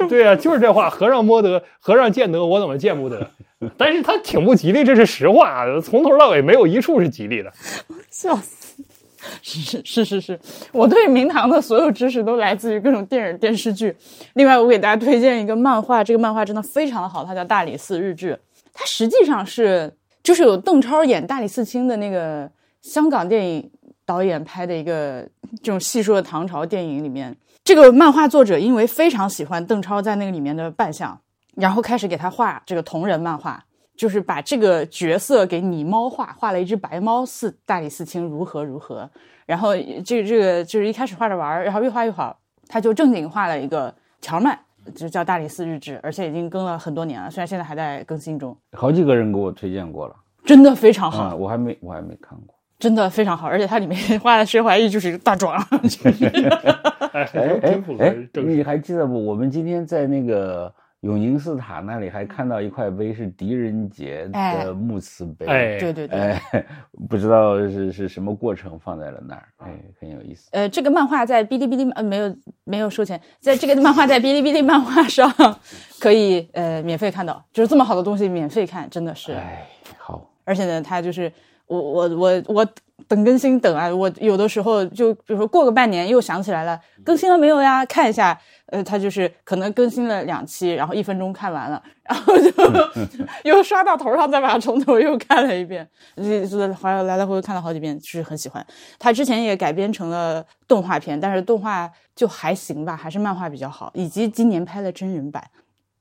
对啊，就是这话，和尚摸得，和尚见得，我怎么见不得？但是他挺不吉利，这是实话啊，从头到尾没有一处是吉利的。
笑死！是是是是，我对明堂的所有知识都来自于各种电影电视剧。另外，我给大家推荐一个漫画，这个漫画真的非常的好，它叫《大理寺日志》。它实际上是就是有邓超演大理寺卿的那个香港电影导演拍的一个这种细说的唐朝电影里面，这个漫画作者因为非常喜欢邓超在那个里面的扮相，然后开始给他画这个同人漫画。就是把这个角色给拟猫画，画了一只白猫，似大理寺卿如何如何。然后这个这个就是一开始画着玩，然后越画越好，他就正经画了一个条漫，就叫《大理寺日志》，而且已经更了很多年了，虽然现在还在更新中。
好几个人给我推荐过了，
真的非常好，
啊，我还没我还没看过。
真的非常好，而且它里面 画的薛怀义就是一个大壮。
哎
哎
真
哎哎
符合正，
你。还记得不？我们今天在那个永宁寺塔那里还看到一块碑，是狄仁杰
哎
的墓祠碑。
哎，
对对对，
哎，不知道是是什么过程放在了那儿，哎，很有意思。
呃，这个漫画在哔哩哔哩呃没有没有收钱，在这个漫画在哔哩哔哩漫画上 可以呃免费看到，就是这么好的东西免费看，真的是。
哎，好，
而且呢，它就是我我我我等更新等啊，我有的时候就比如说过个半年又想起来了，更新了没有呀？看一下，呃，他就是可能更新了两期，然后一分钟看完了，然后就 又刷到头上，再把它从头又看了一遍，就是来来来回回看了好几遍，就是很喜欢。他之前也改编成了动画片，但是动画就还行吧，还是漫画比较好，以及今年拍了真人版。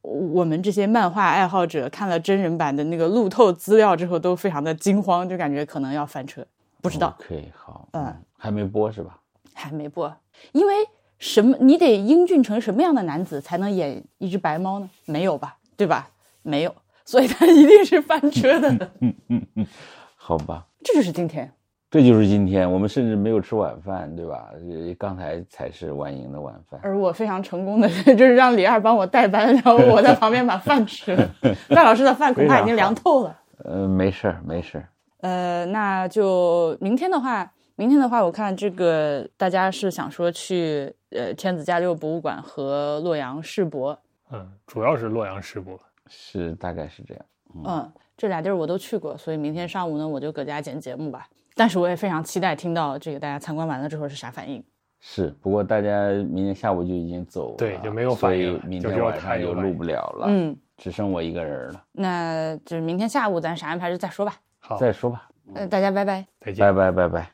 我们这些漫画爱好者看了真人版的那个路透资料之后，都非常的惊慌，就感觉可能要翻车。不知道
，，OK，好，
嗯，
还没播是吧？
还没播，因为什么？你得英俊成什么样的男子才能演一只白猫呢？没有吧？对吧？没有，所以他一定是翻车的。
嗯嗯嗯好吧，
这就是今天。
这就是今天我们甚至没有吃晚饭，对吧？呃刚才才是晚营的晚饭。
而我非常成功的 就是让李二帮我代班，然后我在旁边把饭吃了。范老师的饭恐怕已经凉透了。
呃，没事儿，没事儿。
呃，那就明天的话，明天的话，我看这个大家是想说去呃天子驾六博物馆和洛阳世博，
嗯，主要是洛阳世博。
是，大概是这样。
嗯，这俩地儿我都去过，所以明天上午呢，我就搁家剪节目吧。但是我也非常期待听到这个大家参观完了之后是啥反应。
是，不过大家明天下午就已经走了，
对就没有反应
所以明天晚上就录不了了。，
嗯，
只剩我一个人了。
那就是明天下午咱啥安排就再说吧。
好，
再说吧，
呃，大家拜拜。
再见
拜。拜拜拜。